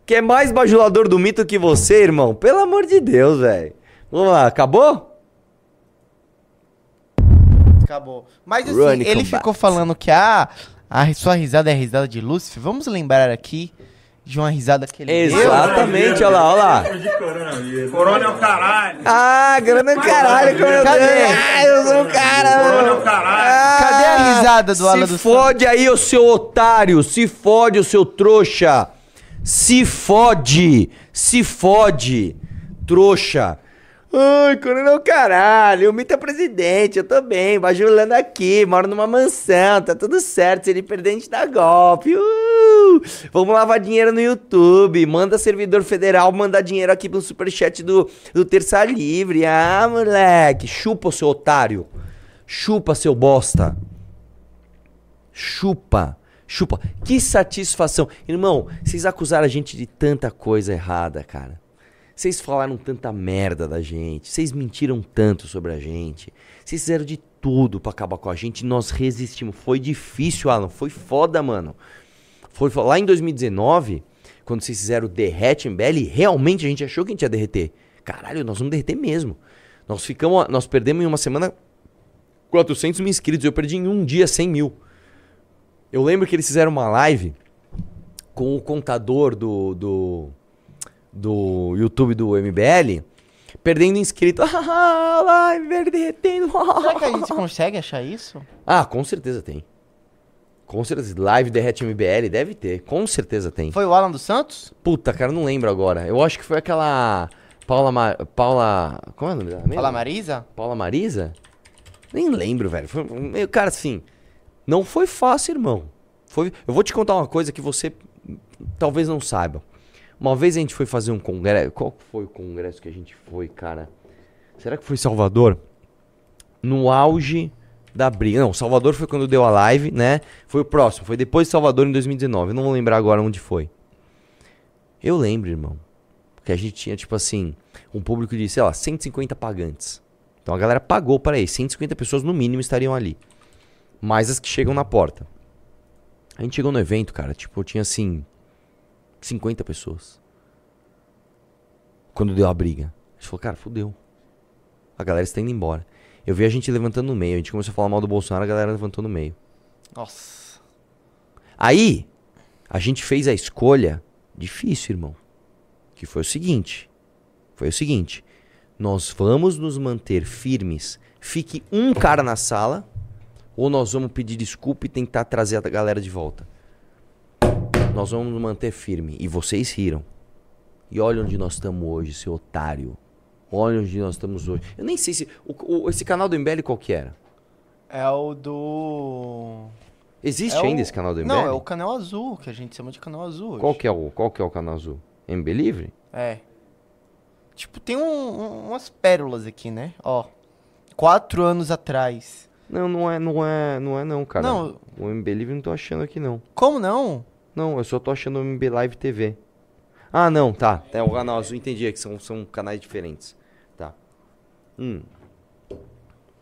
Que é mais bajulador do mito que você, irmão? Pelo amor de Deus, velho. Vamos lá, acabou? Acabou. Mas assim, Running ele ficou falando que ah, a sua risada é a risada de Lúcifer. Vamos lembrar aqui de uma risada que ele. Exatamente, olha lá, olha lá. Corona é o caralho. Ah, grana é caralho, como eu Cadê? Ah, eu sou um cara. Corona é o caralho. Ah, Cadê a risada do Alan Se fode aí, o seu otário. Se fode, o seu trouxa. Se fode. Se fode. Trouxa. Ai, coronel caralho. O Mito é presidente. Eu tô bem. Bajulando aqui. Moro numa mansão. Tá tudo certo. Se ele perder, a gente dá golpe. Uh! Vamos lavar dinheiro no YouTube. Manda servidor federal mandar dinheiro aqui pro superchat do, do Terça Livre. Ah, moleque. Chupa, o seu otário. Chupa, seu bosta. Chupa. Chupa. Que satisfação. Irmão, vocês acusaram a gente de tanta coisa errada, cara. Vocês falaram tanta merda da gente. Vocês mentiram tanto sobre a gente. Vocês fizeram de tudo pra acabar com a gente. Nós resistimos. Foi difícil, Alan. Foi foda, mano. Foi fo- lá em 2019, quando vocês fizeram o Derrete MBL, realmente a gente achou que a gente ia derreter. Caralho, nós vamos derreter mesmo. Nós ficamos, nós perdemos em uma semana 400 mil inscritos. Eu perdi em um dia 100 mil. Eu lembro que eles fizeram uma live com o contador do, do, do YouTube do MBL, perdendo inscrito. Ah, live derretendo. Será que a gente consegue achar isso? Ah, com certeza tem. Com certeza. Live derrete MBL, deve ter. Com certeza tem. Foi o Alan dos Santos? Puta, cara, não lembro agora. Eu acho que foi aquela. Paula. Ma... Paula. Como é o nome dela? Fala Marisa? Paula Marisa? Nem lembro, velho. Foi cara, assim, não foi fácil, irmão. Foi, eu vou te contar uma coisa que você talvez não saiba. Uma vez a gente foi fazer um congresso. Qual foi o congresso que a gente foi, cara? Será que foi Salvador? No auge da briga. Não, Salvador foi quando deu a live, né? Foi o próximo. Foi depois de Salvador em 2019. Eu não vou lembrar agora onde foi. Eu lembro, irmão. Que a gente tinha, tipo assim, um público de, sei lá, 150 pagantes. Então a galera pagou para ir. 150 pessoas no mínimo estariam ali. Mais as que chegam na porta. A gente chegou no evento, cara, tipo, tinha assim. 50 pessoas. Quando deu a briga. A gente falou, cara, fudeu. A galera está indo embora. Eu vi a gente levantando no meio. A gente começou a falar mal do Bolsonaro, a galera levantou no meio. Nossa. Aí, a gente fez a escolha difícil, irmão. Que foi o seguinte. Foi o seguinte. Nós vamos nos manter firmes. Fique um cara na sala. Ou nós vamos pedir desculpa e tentar trazer a galera de volta. Nós vamos nos manter firme. E vocês riram. E olha onde nós estamos hoje, seu otário. Olha onde nós estamos hoje. Eu nem sei se. o- o- esse canal do MBL qual que era? É o do. Existe É o- ainda esse canal do MBL? Não, é o canal azul, que a gente chama de canal azul. hoje. Qual que é o, qual que é o canal azul? MB Livre? É. Tipo, tem um- um- umas pérolas aqui, né? Ó. Quatro anos atrás. Não, não é, não é, não é não, cara. Não. O MB Livre não tô achando aqui não. Como não? Não, eu só tô achando o MB Live TV. Ah, não, tá. É o canal azul, entendi, é que são, são canais diferentes. Tá. Hum.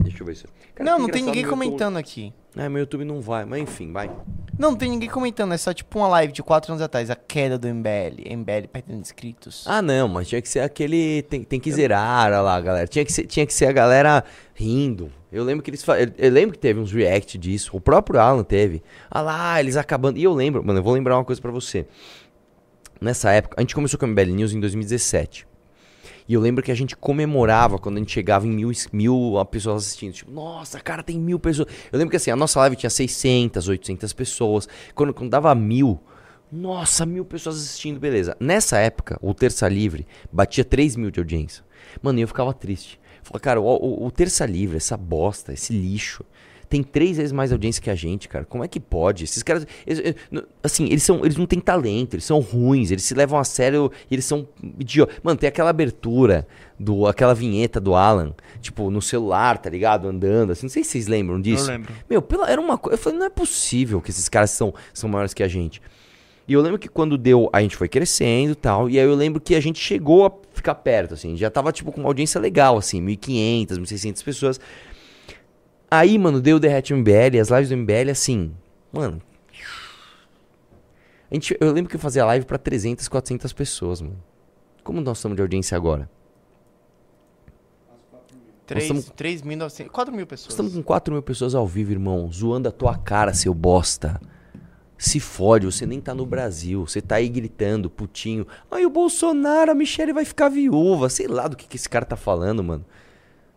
Deixa eu ver se. Cara, não, não tem ninguém meu YouTube- comentando aqui. É, meu YouTube não vai, mas enfim, vai. Não, não tem ninguém comentando, é só tipo uma live de quatro anos atrás, a queda do MBL. MBL perdendo inscritos. Ah, não, mas tinha que ser aquele. Tem, tem que zerar, olha lá, galera. Tinha que, ser, tinha que ser a galera rindo. Eu lembro que eles. Eu, eu lembro que teve uns react disso. O próprio Alan teve. Ah lá, eles acabando. E eu lembro, mano, eu vou lembrar uma coisa pra você. Nessa época, a gente começou com a MBL News em 2017. E eu lembro que a gente comemorava quando a gente chegava em mil, mil ah, pessoas assistindo. Tipo, nossa, cara, tem mil pessoas. Eu lembro que assim, a nossa live tinha 600, 800 pessoas. Quando, quando dava mil, nossa, mil pessoas assistindo, beleza. Nessa época, o Terça Livre batia 3 mil de audiência. Mano, eu ficava triste. Falei, cara, o, o- o Terça Livre, essa bosta, esse lixo, tem três vezes mais audiência que a gente, cara. Como é que pode? Esses caras, eles- eh, assim, eles são, eles não têm talento, eles são ruins, eles se levam a sério, e eles são idiotas. Mano, tem aquela abertura do, aquela vinheta do Alan, tipo, no celular, tá ligado? Andando, assim, não sei se vocês lembram disso. lembro. Meu, pela, era uma coisa, eu falei, não é possível que esses caras são, são maiores que a gente. E eu lembro que quando deu, a gente foi crescendo e tal, e aí eu lembro que a gente chegou a ficar perto, assim, já tava, tipo, com uma audiência legal, assim, 1.500, 1.600 pessoas. Aí, mano, deu o Derrete MBL, as lives do MBL, assim, mano... A gente, eu lembro que eu fazia live pra 300, 400 pessoas, mano. Como nós estamos de audiência agora? 3, estamos- 3.900. 4 mil pessoas. Estamos com 4 mil pessoas ao vivo, irmão, zoando a tua cara, seu bosta. Se fode, você nem tá no Brasil. Você tá aí gritando, putinho. Ai, o Bolsonaro, a Michelle vai ficar viúva. Sei lá do que, que esse cara tá falando, mano.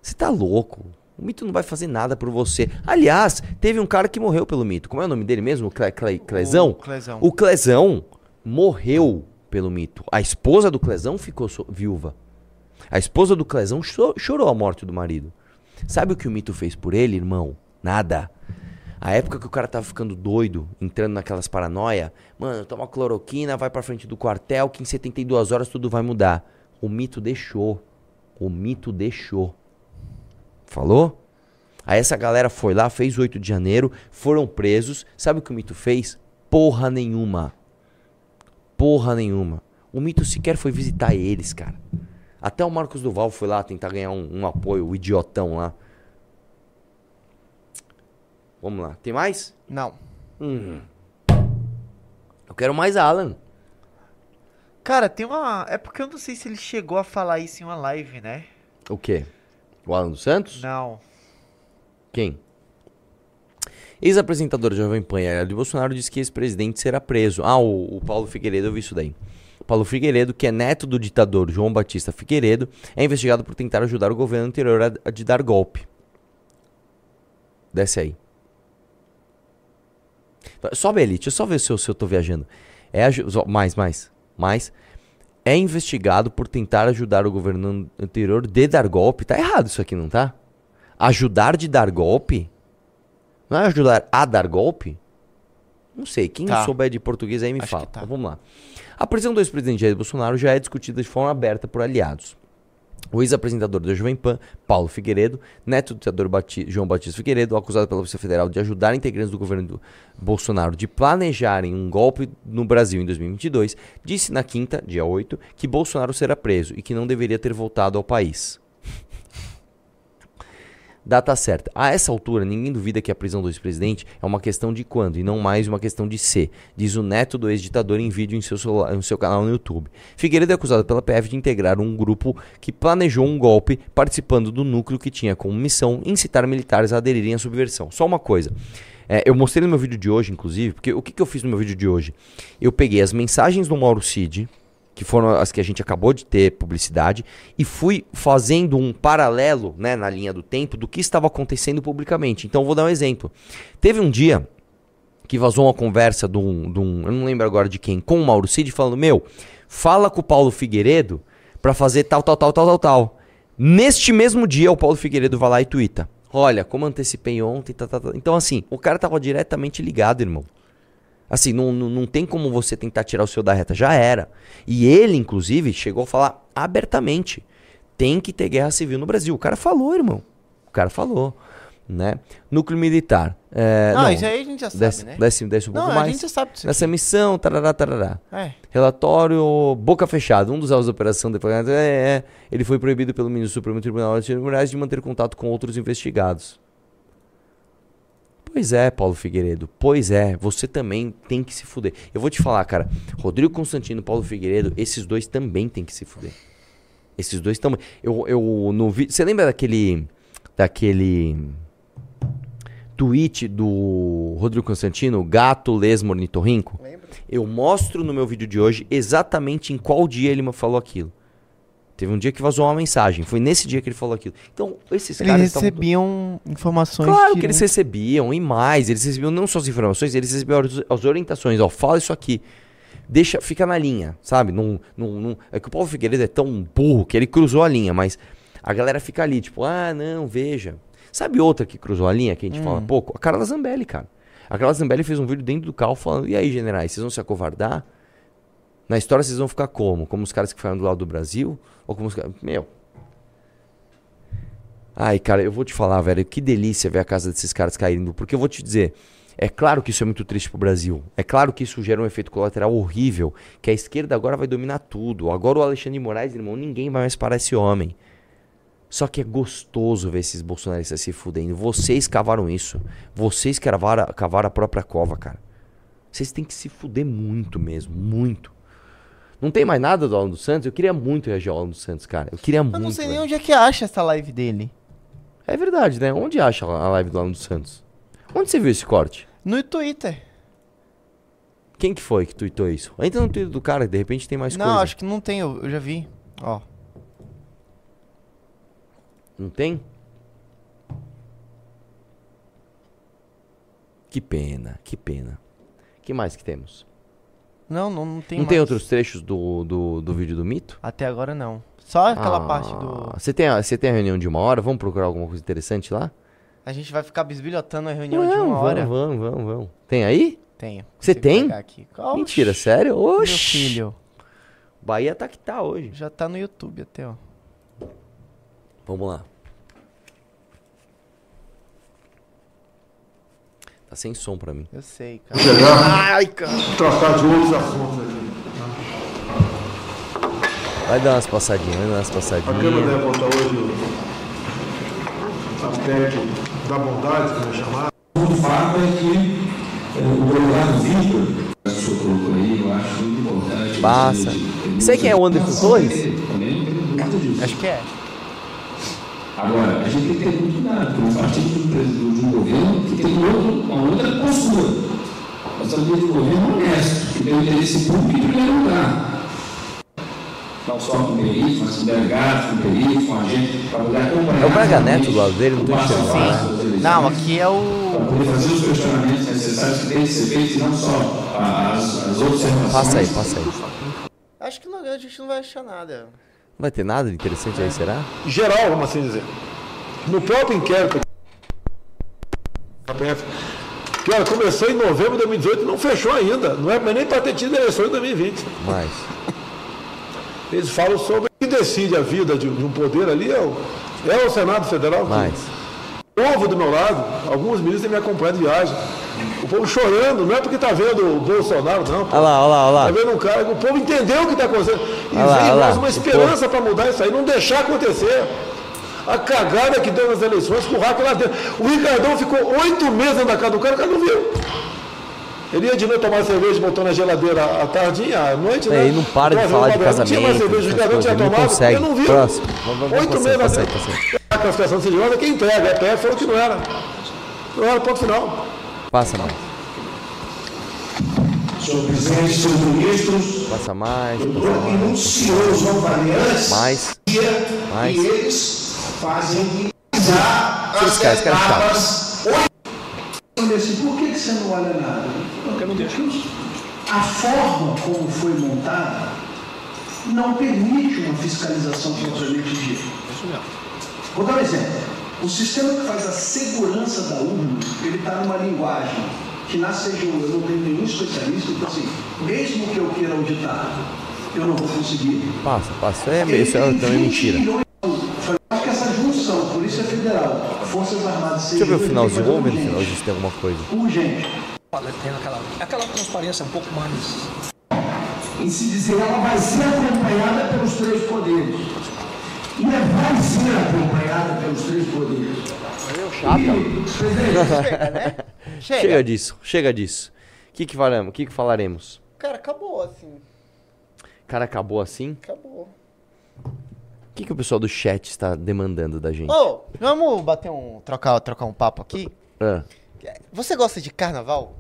Você tá louco. O mito não vai fazer nada por você. Aliás, teve um cara que morreu pelo mito. Como é o nome dele mesmo? O Cle, Cle, Clezão? O Clezão. O Clezão morreu pelo mito. A esposa do Clezão ficou so- viúva. A esposa do Clezão cho- chorou a morte do marido. Sabe o que o mito fez por ele, irmão? Nada. A época que o cara tava ficando doido, entrando naquelas paranoia, mano, toma cloroquina, vai pra frente do quartel, que em 72 horas tudo vai mudar. O mito deixou. O mito deixou. Falou? Aí essa galera foi lá, fez o 8 de janeiro, foram presos. Sabe o que o mito fez? Porra nenhuma. Porra nenhuma. O mito sequer foi visitar eles, cara. Até o Marcos Duval foi lá tentar ganhar um, um apoio, o idiotão lá. Vamos lá. Tem mais? Não. Hum. Eu quero mais Alan. Cara, tem uma. É porque eu não sei se ele chegou a falar isso em uma live, né? O quê? O Alan dos Santos? Não. Quem? Ex-apresentador de Jovem Pan, Jair de Bolsonaro, disse que ex-presidente será preso. Ah, o, o Paulo Figueiredo, eu vi isso daí. Paulo Figueiredo, que é neto do ditador João Batista Figueiredo, é investigado por tentar ajudar o governo anterior a, a de dar golpe. Desce aí. Sobe ali, deixa eu só ver se eu, se eu tô viajando. É mais, mais, mais. É investigado por tentar ajudar o governo an- anterior de dar golpe. Tá errado isso aqui, não tá? Ajudar de dar golpe? Não é ajudar a dar golpe? Não sei. Quem Tá. souber de português aí me Acho fala. tá. Então, vamos lá. A prisão do ex-presidente Jair Bolsonaro já é discutida de forma aberta por aliados. O ex-apresentador da Jovem Pan, Paulo Figueiredo, neto do ditador João Batista Figueiredo, acusado pela Polícia Federal de ajudar integrantes do governo do Bolsonaro de planejarem um golpe no Brasil em 2022, disse na quinta, dia 8, que Bolsonaro será preso e que não deveria ter voltado ao país. Data certa. A essa altura, ninguém duvida que a prisão do ex-presidente é uma questão de quando e não mais uma questão de ser, diz o neto do ex-ditador em vídeo em seu, celular- em seu canal no YouTube. Figueiredo é acusado pela PF de integrar um grupo que planejou um golpe participando do núcleo que tinha como missão incitar militares a aderirem à subversão. Só uma coisa. É, eu mostrei no meu vídeo de hoje, inclusive, porque o que, que eu fiz no meu vídeo de hoje? Eu peguei as mensagens do Mauro Cid, que foram as que a gente acabou de ter publicidade, e fui fazendo um paralelo né, na linha do tempo do que estava acontecendo publicamente. Então, vou dar um exemplo. Teve um dia que vazou uma conversa de um, de um- eu não lembro agora de quem, com o Mauro Cid, falando: Meu, fala com o Paulo Figueiredo pra fazer tal, tal, tal, tal, tal, tal. Neste mesmo dia, o Paulo Figueiredo vai lá e tuita. Olha, como antecipei ontem, tá, tá, tá. Então, assim, o cara tava diretamente ligado, irmão. Assim, não, não, não tem como você tentar tirar o seu da reta. Já era. E ele, inclusive, chegou a falar abertamente: tem que ter guerra civil no Brasil. O cara falou, irmão. O cara falou. Né? Núcleo militar. É, Não, isso aí a gente já sabe, desce, né? Desce, desce um Não, pouco a mais. gente já sabe disso Nessa missão, tarará, tarará. É. Relatório boca fechada. Um dos alvos da operação de é, é, ele foi proibido pelo ministro do Supremo Tribunal de Moraes de manter contato com outros investigados. Pois é, Paulo Figueiredo. Pois é, você também tem que se fuder. Eu vou te falar, cara. Rodrigo Constantino e Paulo Figueiredo, esses dois também tem que se fuder. Esses dois também. Eu, eu no vi... Você lembra daquele. Daquele. Tweet do Rodrigo Constantino, gato lesmo ornitorrinco? Lembro. Eu mostro no meu vídeo de hoje exatamente em qual dia ele me falou aquilo. Teve um dia que vazou uma mensagem. Foi nesse dia que ele falou aquilo. Então, esses Eles caras. tavam- recebiam informações. Claro que direto. eles recebiam, e mais. Eles recebiam não só as informações, eles recebiam as, orientações. Ó, fala isso aqui. Deixa, fica na linha, sabe? Não, não, não- é que o Paulo Figueiredo é tão burro que ele cruzou a linha, mas a galera fica ali, tipo, ah, não, veja. Sabe outra que cruzou a linha, que a gente fala pouco? A Carla Zambelli, cara. A Carla Zambelli fez um vídeo dentro do carro falando, e aí, generais, vocês vão se acovardar? Na história vocês vão ficar como? Como os caras que ficaram do lado do Brasil? Ou como os caras... Meu... Ai, cara, eu vou te falar, velho, que delícia ver a casa desses caras caindo. Porque eu vou te dizer, é claro que isso é muito triste pro Brasil. É claro que isso gera um efeito colateral horrível. Que a esquerda agora vai dominar tudo. Agora o Alexandre Moraes, irmão, ninguém vai mais parar esse homem. Só que é gostoso ver esses bolsonaristas se fudendo. Vocês cavaram isso. Vocês cavaram, cavaram a própria cova, cara. Vocês têm que se fuder muito mesmo. Muito. Não tem mais nada do Alan dos Santos? Eu queria muito reagir ao Alan dos Santos, cara. Eu queria muito. Eu não sei nem onde é que acha essa live dele. É verdade, né? Onde acha a live do Alan dos Santos? Onde você viu esse corte? No Twitter. Quem que foi que tweetou isso? Entra no Twitter do cara, de repente tem mais não, coisa. acho que não tem, eu, eu já vi. Ó. Não tem? Que pena, que pena. que mais que temos? Não, não, não tem não tem mais. outros trechos do, do, do vídeo do mito? Até agora não. Só aquela Ah, parte do. Você tem, a- você tem a reunião de uma hora? Vamos procurar alguma coisa interessante lá? A gente vai ficar bisbilhotando a reunião de uma hora. Vamos, vamos, vamos. Tem aí? Tenho. Você Consigo tem? pegar aqui. Oxi, Mentira, sério? Meu Oxi. filho. Bahia tá que tá hoje. Já tá no YouTube até, ó. Vamos lá. Tá sem som pra mim. Eu sei, cara. Chegar, Ai, cara. tratar de outros assuntos aqui. Vai dar umas passadinhas, vai dar umas A Câmara passadinhas. deve votar hoje a PEC da bondade, como é chamado. O fato é que eh, o delegado Vitor, que o senhor colocou aí, eu acho muito importante. Passa. Você- Sei quem é o Anderson Torres? Acho que é. Agora, a gente tem que ter muito cuidado, porque o partido do presidente de um governo que tem outro, uma outra postura. Nós estamos dentro de um governo honesto, que tem o interesse público em primeiro lugar. Não só com peritos, mas com delegados, com peritos, com agentes, para poder acompanhar. É o Braga Neto do lado dele, não né? das eleições, Não, aqui é Para o. poder fazer os questionamentos necessários que têm que ser feitos, e não só as, as observações. Passa aí, passa aí. Acho que não, a gente não vai achar nada. Não vai ter nada de interessante aí, será? geral, vamos assim dizer. No próprio inquérito da PF, que olha, começou em novembro de 2018 e não fechou ainda. Não é mas nem para ter tido eleições em 2020. Mais. Eles falam sobre quem decide a vida de, de um poder ali é o, é o Senado Federal. que- Mais. O povo do meu lado, alguns ministros têm me acompanhado de viagem. O povo chorando, não é porque está vendo o Bolsonaro, não. Olha lá, olha lá, olha Tá lá. vendo um cara que o povo entendeu o que está acontecendo. E Olha vem lá. mais uma esperança para mudar isso aí, não deixar acontecer. A cagada que deu nas eleições com o hacker lá dentro. O Ricardão ficou oito meses na casa do cara, o cara não viu. Ele ia de noite tomar cerveja, botou na geladeira à tardinha, à noite, né? É, ele não para de falar de vez, Não tinha mais casamento, cerveja, o Ricardão tinha tomado, consegue. ele não viu. Próximo. Oito meses dentro. passa aí. A classificação civiliosa é quem entrega, a PF falou que não era. Não era, ponto final. Passa mais. Senhor presidente, senhores ministros, Passa mais, o passa enunciou os novamente Mais. Mais. e eles fazem já Tira esse cara, esse cara é chato. etapas. Assim, por que você não olha nada? Porque a forma como foi montada não permite uma fiscalização propriamente dita. Vou dar um exemplo. O sistema que faz a segurança da urna, ele está numa linguagem que na CGU eu não tenho nenhum especialista, então assim, mesmo que eu queira auditar, eu não vou conseguir. Passa, passa. É, isso é também mentira. Acho que essa junção, Polícia Federal, Forças Armadas, Deixa eu ver o CGU, finalzinho, vamos ver no finalzinho se tem alguma coisa. urgente. Tem aquela, aquela transparência um pouco mais. Em se dizer, ela vai ser acompanhada pelos três poderes. E vai ser acompanhada pelos três poderes. Chega, né? Chega. Chega disso, chega disso. O que que faremos? O que que falaremos? Cara, acabou assim. Cara, acabou assim? Acabou. O que que o pessoal do chat está demandando da gente? Ô, vamos bater um. Trocar, trocar um papo aqui? Ah, Você gosta de carnaval?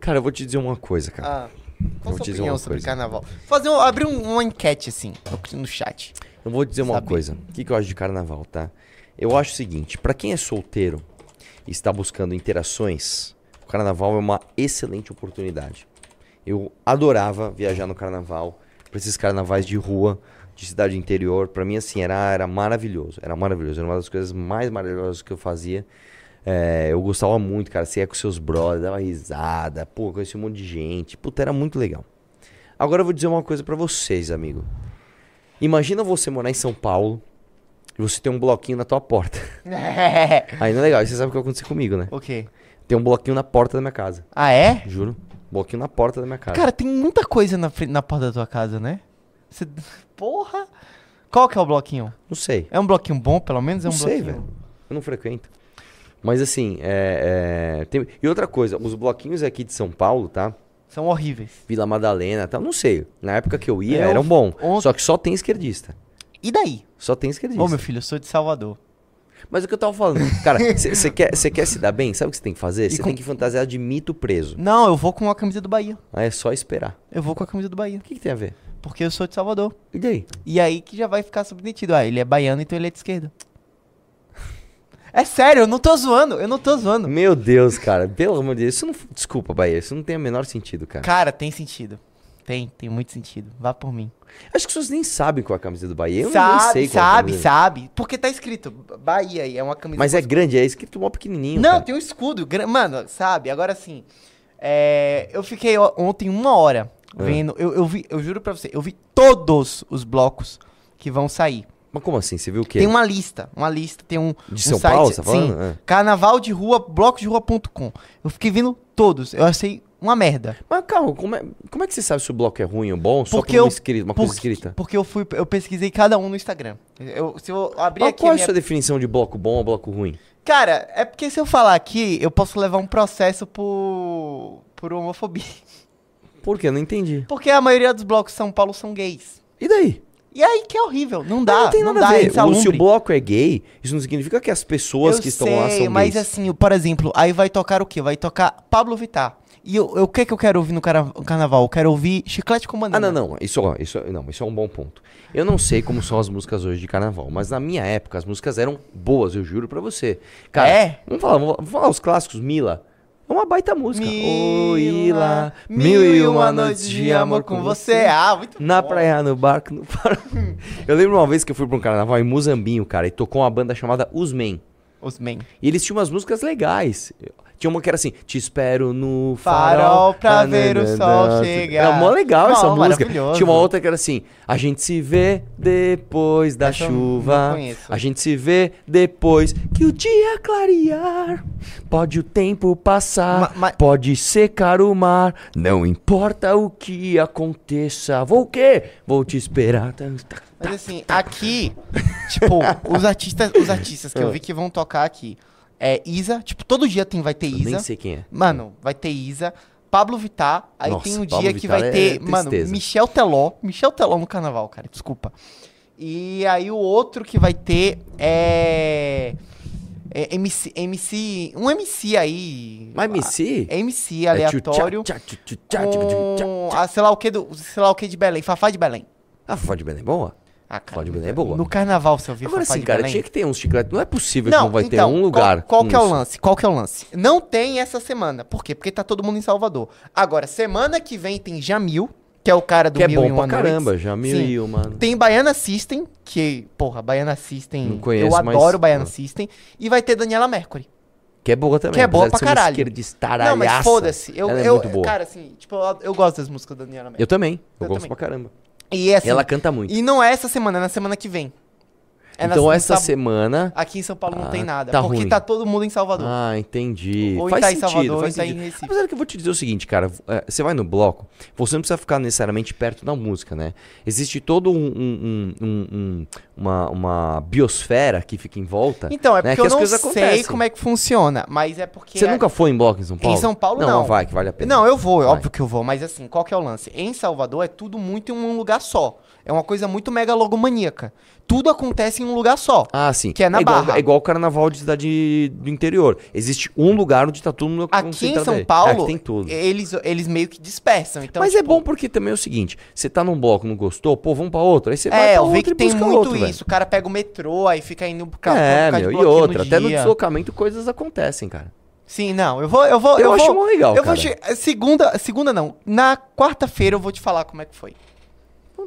cara, eu vou te dizer uma coisa, cara. Ah. Qual a Vou sua te dizer opinião uma sobre coisa. carnaval? Fazer um, abrir um- uma enquete assim no chat. Eu vou dizer uma Sabe? coisa. O que, que eu acho de carnaval, tá? Eu acho o seguinte: pra quem é solteiro e está buscando interações, o carnaval é uma excelente oportunidade. Eu adorava viajar no carnaval, pra esses carnavais de rua, de cidade interior. Pra mim, assim, era, era maravilhoso. Era maravilhoso. Era uma das coisas mais maravilhosas que eu fazia. É, eu gostava muito, cara. Você ia com seus brothers, dava risada, pô, conheci um monte de gente. Puta, era muito legal. Agora eu vou dizer uma coisa pra vocês, amigo. Imagina você morar em São Paulo e você tem um bloquinho na tua porta. Aí não é legal, você sabe o que aconteceu comigo, né? o quê? Tem um bloquinho na porta da minha casa. Ah, é? Juro. Bloquinho na porta da minha casa. Cara, tem muita coisa na, na porta da tua casa, né? Você- Porra! Qual que é o bloquinho? não sei. É um bloquinho bom, pelo menos? É um não sei, bloquinho. velho. Eu não frequento. Mas assim, é, é, tem- E outra coisa, os bloquinhos aqui de São Paulo, tá? São horríveis. Vila Madalena, tal, não sei. Na época que eu ia, É, eram on- bons. on- Só que só tem esquerdista. E daí? Só tem esquerdista. Ô, meu filho, eu sou de Salvador. Mas o que eu tava falando, cara, você quer, cê quer se dar bem? Sabe o que você tem que fazer? Você com- tem que fantasiar de mito preso. Não, eu vou com a camisa do Bahia. Aí é só esperar. Eu vou com a camisa do Bahia. O que, que tem a ver? Porque eu sou de Salvador. E daí? E aí que já vai ficar submetido. Ah, ele é baiano, então ele é de esquerda. É sério, eu não tô zoando, eu não tô zoando. Meu Deus, cara, pelo amor de Deus. Isso não. Desculpa, Bahia, isso não tem o menor sentido, cara. Cara, tem sentido. Tem, tem muito sentido. Vá por mim. Acho que pessoas nem sabem qual é a camisa do Bahia. Eu nem sabe, sei qual é sabe, camisa. sabe. Porque tá escrito Bahia e é uma camisa. Mas é grande, é escrito mó pequenininho. Não, cara. tem um escudo. Mano, sabe? Agora sim. é, eu fiquei ontem uma hora É. vendo. Eu, eu vi, eu juro pra você, eu vi todos os blocos que vão sair. Mas como assim? Você viu o quê? Tem uma lista, uma lista, tem um. De um São site, Paulo, você tá falando? Sim. É. Carnaval de rua, blocosderua.com. Eu fiquei vendo todos. Eu achei uma merda. Mas calma, como é, como é que você sabe se o bloco é ruim ou bom? Só Porque por uma, eu- escrita, uma coisa Porque, escrita. porque eu fui, eu pesquisei cada um no Instagram. Eu, se eu abrir Mas aqui. qual é a minha- sua definição de bloco bom ou bloco ruim? Cara, é porque se eu falar aqui, eu posso levar um processo por. por homofobia. Por quê? Eu não entendi. Porque a maioria dos blocos de São Paulo são gays. E daí? E aí que é horrível. Não dá. Mas não tem não nada dá, a é ver. O- se o bloco é gay, isso não significa que as pessoas Eu que estão lá são mas gays. assim, por exemplo, aí vai tocar o quê? Vai tocar Pablo Vittar. E eu, eu- o que que eu quero ouvir no cara- carnaval? Eu quero ouvir Chiclete com Ah, Banana. não, não. Isso, ó, isso, não, isso é um bom ponto. Eu não sei como são as músicas hoje de carnaval, mas na minha época as músicas eram boas, eu juro pra você. Cara, É? Vamos falar, vamos falar os clássicos, Mila. É uma baita música. Ô, Ila, mil e uma noites de amor com você. Ah, muito Na bom. praia, no barco, no. Eu lembro uma vez que eu fui pra um carnaval em Muzambinho, cara, e tocou uma banda chamada Os Men. Os men. E eles tinham umas músicas legais. Tinha uma que era assim, te espero no Farol farol, pra ver o sol chegar. Era mó legal essa Não, música. maravilhoso. Tinha uma outra que era assim, a gente se vê depois da Essa eu não chuva. conheço. A gente se vê depois que o dia clarear. Pode o tempo passar, Ma- ma- pode secar o mar. Não importa o que aconteça. Vou o quê? Vou te esperar. Mas assim, aqui, tipo, os artistas, os artistas que eu Ah. vi que vão tocar aqui é Isa, tipo, todo dia tem vai ter Eu Isa. nem sei quem é. Mano, vai ter Isa, Pablo Vittar, aí Nossa, tem um Pablo dia que Vittar vai é ter, mano. Michel Teló, Michel Teló no carnaval, cara, desculpa. E aí o outro que vai ter é, é MC, MC, um MC aí. Mas MC? É MC É aleatório. tchá. com a sei lá o que do, sei lá o que de Belém, Fafá de Belém. A Fafá de Belém é boa? Ah, cara, de Belém é boa. No carnaval você ouviu Agora sim, cara, tinha que ter uns chicletes. Não é possível que Não, não vai ter então, um lugar. Qual, qual que é o lance? Qual que é o lance? Não tem essa semana. Por quê? Porque tá todo mundo em Salvador. Agora, semana que vem tem Jamil, que é o cara do Que é bom pra caramba, Noites. já mil Sim. e uma. Tem Baiana System, que, porra, Baiana System. Não conheço, eu mas- adoro Baiana Ah. System. E vai ter Daniela Mercury. Que é boa também. Que é boa pra caralho. Não, mas foda-se. Eu, é eu, boa. Cara, assim, tipo, eu, eu gosto das músicas da Daniela Mercury. Eu também. Eu, Eu gosto também. pra caramba. E assim, Ela canta muito. E não é essa semana, é na semana que vem. É então essa semana. Aqui em São Paulo não Ah, tem nada. tá porque ruim. tá todo mundo em Salvador. Ah, entendi. Ou faz tá em Salvador, ou faz em tá em. Recife. Apesar que eu vou te dizer o seguinte, cara. é, Você vai no bloco, você não precisa ficar necessariamente perto da música, né? Existe todo um, um- um- um- um- uma, uma biosfera que fica em volta. Então, é né, porque que eu as não sei acontecem. como é que funciona, mas é porque... Você é- nunca foi em bloco em São Paulo? Em São Paulo, não. não. vai, que vale a pena. Não, eu vou, é Vai. óbvio que eu vou, mas assim, qual que é o lance? Em Salvador é tudo muito em um lugar só. É uma coisa muito megalogomaníaca. Tudo acontece em um lugar só. Ah, sim. Que é na igual, Barra. É igual o carnaval de cidade do interior. Existe um lugar onde tá mundo Aqui em São aí. Paulo, Aqui tem tudo. Eles, eles meio que dispersam. Então, Mas é tipo, bom porque também é o seguinte: você tá num bloco, não gostou, pô, vamos pra outro. Aí você vai É, pra eu vi outro que e tem muito outro, velho. isso. O cara pega o metrô, aí fica indo pro carro. É, meu, de e outra, até no deslocamento coisas acontecem, cara. Sim, não, eu vou, eu vou, Eu eu, acho vou, legal, Eu vou cara. che- segunda, segunda não. Na quarta-feira eu vou te falar como é que foi.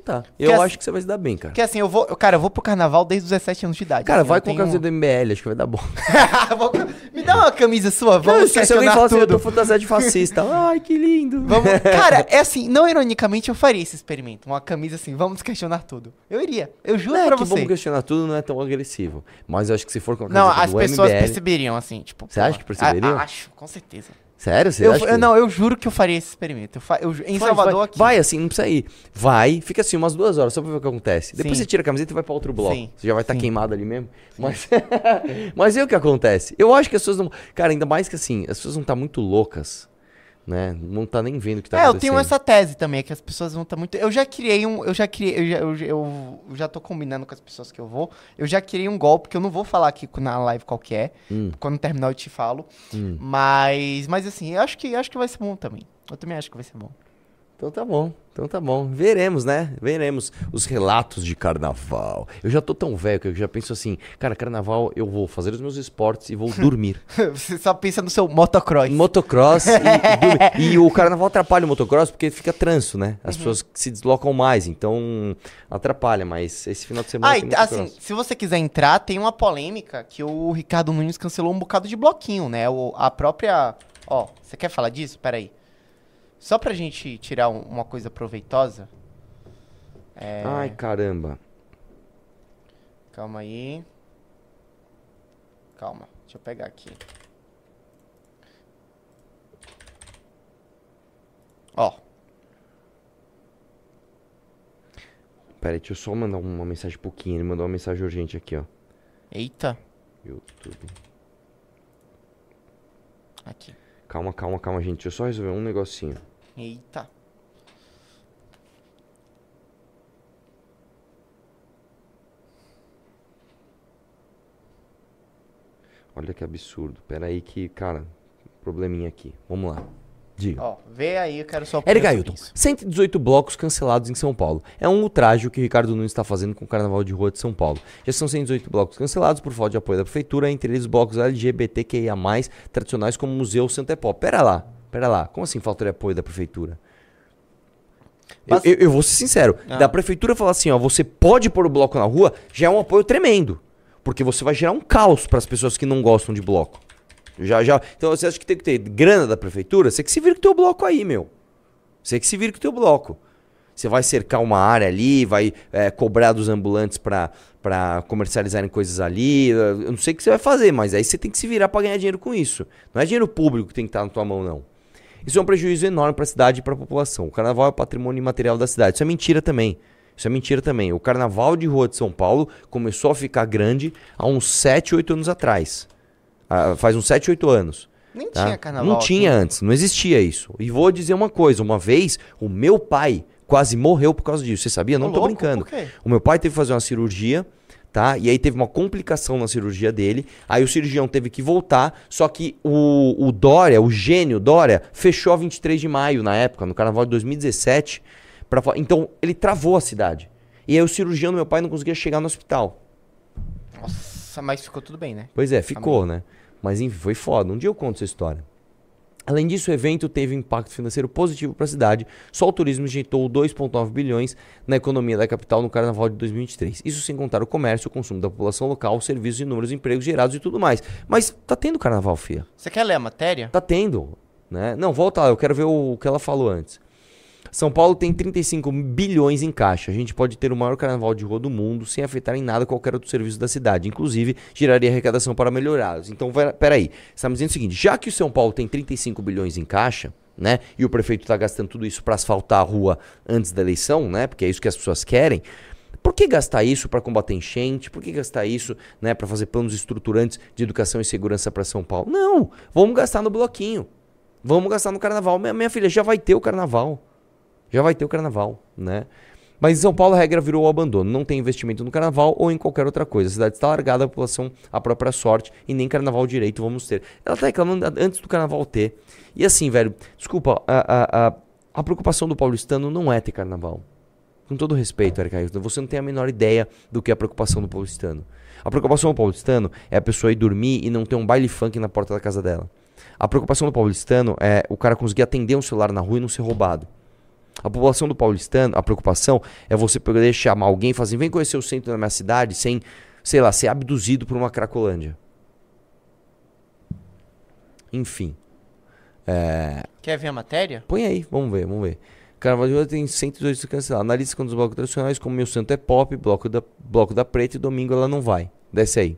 Tá. Eu Porque acho que você vai se dar bem, cara. Porque assim, eu vou, cara, eu vou pro carnaval desde os 17 anos de idade. Cara, assim, vai com a camisa do MBL, acho que vai dar bom. Me dá uma camisa sua, Não, vamos se, se alguém questionar falar assim, eu tudo. tô fantasiado de fascista. Ai, que lindo. Vamos... Cara, é assim, não ironicamente eu faria esse experimento. Uma camisa assim, vamos questionar tudo. Eu iria, eu juro É, pra que você. vamos questionar tudo, não é tão agressivo. Mas eu acho que se for com a Não, camiseta as pessoas MBL... perceberiam, assim, tipo... Você acha que perceberiam? a- acho, com certeza. Sério? Você Eu, que... não, eu juro que eu faria esse experimento. Eu fa- eu em Vai, Salvador vai, aqui. Vai assim, não precisa ir. Vai, fica assim umas duas horas só pra ver o que acontece. Depois Sim. você tira a camiseta e vai pra outro bloco. Sim, Você já vai estar sim. queimado ali mesmo. Mas, mas e o que acontece? Eu acho que as pessoas não. Cara, ainda mais que assim, as pessoas não estão muito loucas né? Não tá nem vendo o que tá é, eu acontecendo. tenho essa tese também, é que as pessoas vão estar muito. Eu já criei um. Eu já criei. Eu já, eu, eu já tô combinando com as pessoas que eu vou. Eu já criei um golpe que eu não vou falar aqui na live qual que é. Hum. Quando terminar eu te falo. Hum. Mas. Mas assim, eu acho que, acho que vai ser bom também. Eu também acho que vai ser bom. Então tá bom, então tá bom. Veremos, né? Veremos os relatos de carnaval. Eu já tô tão velho que eu já penso assim, cara, carnaval eu vou fazer os meus esportes e vou dormir. Você só pensa no seu motocross. Motocross e, e. E o carnaval atrapalha o motocross porque fica trânsito, né? Uhum. As pessoas se deslocam mais, então atrapalha, mas esse final de semana Ah, tem e, assim, se você quiser entrar, tem uma polêmica que o Ricardo Nunes cancelou um bocado de bloquinho, né? O, a própria. Ó, você quer falar disso? Pera aí. Só pra gente tirar um- uma coisa proveitosa. É, Ai, caramba. Calma aí. Calma, deixa eu pegar aqui. Ó, Pera aí, deixa eu só mandar uma mensagem pouquinho. Ele mandou uma mensagem urgente aqui, ó. eita. YouTube. Aqui. Calma, calma, calma, gente. Deixa eu só resolver um negocinho. Eita. Olha que absurdo. Pera aí que, cara, probleminha aqui. Vamos lá. Diga. Ó, vê aí, eu quero só. Eric Ailton, 118 blocos cancelados em São Paulo. É um ultraje o que o Ricardo Nunes está fazendo com o Carnaval de Rua de São Paulo. Já são 118 blocos cancelados por falta de apoio da prefeitura, entre eles blocos LGBTQIA+, tradicionais como o Museu Santa Epó. Pera lá, pera lá. Como assim falta de apoio da prefeitura? Eu, Mas- eu- eu vou ser sincero. Ah. Da prefeitura falar assim, ó, você pode pôr o bloco na rua, já é um apoio tremendo. Porque você vai gerar um caos para as pessoas que não gostam de bloco. Já, já. Então você acha que tem que ter grana da prefeitura? Você que se vira com o teu bloco aí, meu. Você que se vira com o teu bloco. Você vai cercar uma área ali, vai é, cobrar dos ambulantes pra comercializarem coisas ali. Eu não sei o que você vai fazer, mas aí você tem que se virar pra ganhar dinheiro com isso. Não é dinheiro público que tem que estar na tua mão, não. Isso é um prejuízo enorme pra cidade e pra população. O carnaval é patrimônio imaterial da cidade. Isso é mentira também. Isso é mentira também. O carnaval de rua de São Paulo começou a ficar grande há uns 7, 8 anos atrás. Ah, faz uns 7, 8 anos. Nem tá? tinha carnaval. Não aqui. tinha antes, não existia isso. E vou dizer uma coisa: uma vez, o meu pai quase morreu por causa disso. Você sabia? Não tô louco, brincando. O meu pai teve que fazer uma cirurgia, tá? E aí teve uma complicação na cirurgia dele. Aí o cirurgião teve que voltar. Só que o, o Dória, o gênio Dória, fechou a 23 de maio na época, no carnaval de 2017. Pra, então ele travou a cidade. E aí o cirurgião do meu pai não conseguia chegar no hospital. Nossa, mas ficou tudo bem, né? Pois é, ficou, né? Mas enfim, foi foda. Um dia eu conto essa história. Além disso, o evento teve um impacto financeiro positivo para a cidade. Só o turismo injetou 2,9 bilhões na economia da capital no carnaval de 2023. Isso sem contar o comércio, o consumo da população local, os serviços e inúmeros empregos gerados e tudo mais. Mas tá tendo carnaval, Fia. Você quer ler a matéria? Tá tendo, né? Não, volta lá, eu quero ver o, o que ela falou antes. São Paulo tem 35 bilhões em caixa. A gente pode ter o maior carnaval de rua do mundo sem afetar em nada qualquer outro serviço da cidade. Inclusive, geraria arrecadação para melhorá-los. Então, peraí. Está me dizendo o seguinte: já que o São Paulo tem 35 bilhões em caixa, né? E o prefeito está gastando tudo isso para asfaltar a rua antes da eleição, né? Porque é isso que as pessoas querem. Por que gastar isso para combater enchente? Por que gastar isso, né, para fazer planos estruturantes de educação e segurança para São Paulo? Não, vamos gastar no bloquinho. Vamos gastar no carnaval. Minha, minha filha já vai ter o carnaval. Já vai ter o carnaval, né? Mas em São Paulo a regra virou o abandono. Não tem investimento no carnaval ou em qualquer outra coisa. A cidade está largada, a população à própria sorte e nem carnaval direito vamos ter. Ela tá reclamando antes do carnaval ter. E assim, velho, desculpa, a, a, a, a preocupação do paulistano não é ter carnaval. Com todo respeito, Erika Ailton, você não tem a menor ideia do que é a preocupação do paulistano. A preocupação do paulistano é a pessoa ir dormir e não ter um baile funk na porta da casa dela. A preocupação do paulistano é o cara conseguir atender um celular na rua e não ser roubado. A população do paulistano, a preocupação é você poder chamar alguém e falar assim, vem conhecer o centro da minha cidade sem, sei lá, ser abduzido por uma cracolândia. Enfim. É, Quer ver a matéria? Põe aí, vamos ver, vamos ver. Carnaval de Rua tem 102 cancelados. Na lista com os blocos tradicionais, como Meu Santo é Pop, Bloco da, Bloco da Preta e Domingo ela não vai. Desce aí.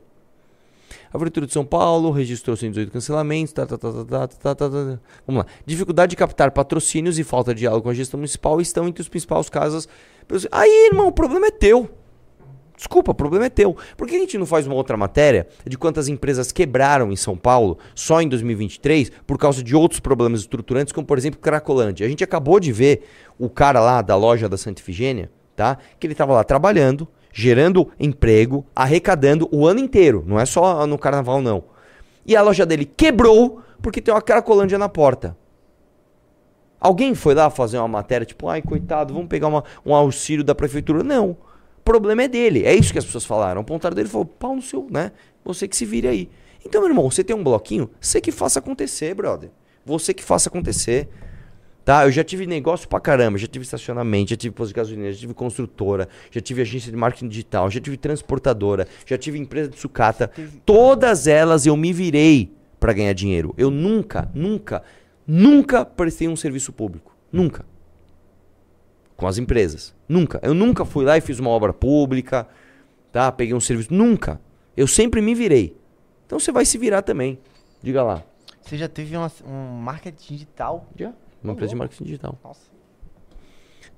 A de São Paulo registrou 118 cancelamentos. Tá tá, tá, tá, tá, tá, tá, tá, tá, Vamos lá. Dificuldade de captar patrocínios e falta de diálogo com a gestão municipal estão entre os principais casos. Aí, irmão, o problema é teu. Desculpa, o problema é teu. Por que a gente não faz uma outra matéria de quantas empresas quebraram em São Paulo só em 2023 por causa de outros problemas estruturantes, como por exemplo Cracolândia? A gente acabou de ver o cara lá da loja da Santa Ifigênia, tá? Que ele estava lá trabalhando, gerando emprego, arrecadando o ano inteiro, não é só no carnaval não. E a loja dele quebrou porque tem uma Cracolândia na porta. Alguém foi lá fazer uma matéria, tipo, ai, coitado, vamos pegar uma- um auxílio da prefeitura? Não. O problema é dele. É isso que as pessoas falaram. O pontário dele falou, pau no seu, né? Você que se vire aí. Então, meu irmão, você tem um bloquinho, você que faça acontecer, brother. Você que faça acontecer. Tá? Eu já tive negócio pra caramba, já tive estacionamento, já tive posto de gasolina, já tive construtora, já tive agência de marketing digital, já tive transportadora, já tive empresa de sucata. Todas elas eu me virei pra ganhar dinheiro. Eu nunca, nunca, nunca prestei um serviço público. Nunca. Com as empresas. Nunca. Eu nunca fui lá e fiz uma obra pública, tá? Peguei um serviço. Nunca. Eu sempre me virei. Então você vai se virar também. Diga lá. Você já teve uma, um marketing digital? Já. Uma empresa de marketing digital. Nossa.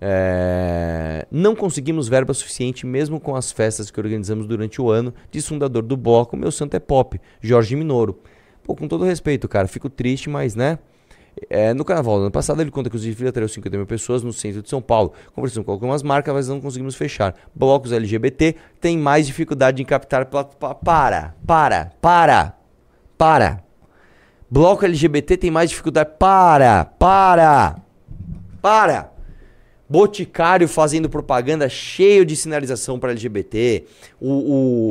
É, Não conseguimos verba suficiente mesmo com as festas que organizamos durante o ano, diz fundador do bloco Meu Santo é Pop, Jorge Minoro. Pô, com todo respeito, cara, fico triste, mas né? É, no carnaval do ano passado, ele conta que os desfiles atraiu 50 mil pessoas no centro de São Paulo. Conversamos com algumas marcas, mas não conseguimos fechar. Blocos LGBT têm mais dificuldade em captar. Para, para, para, para. Bloco LGBT tem mais dificuldade. Para, para, para. Boticário fazendo propaganda cheio de sinalização para LGBT. O,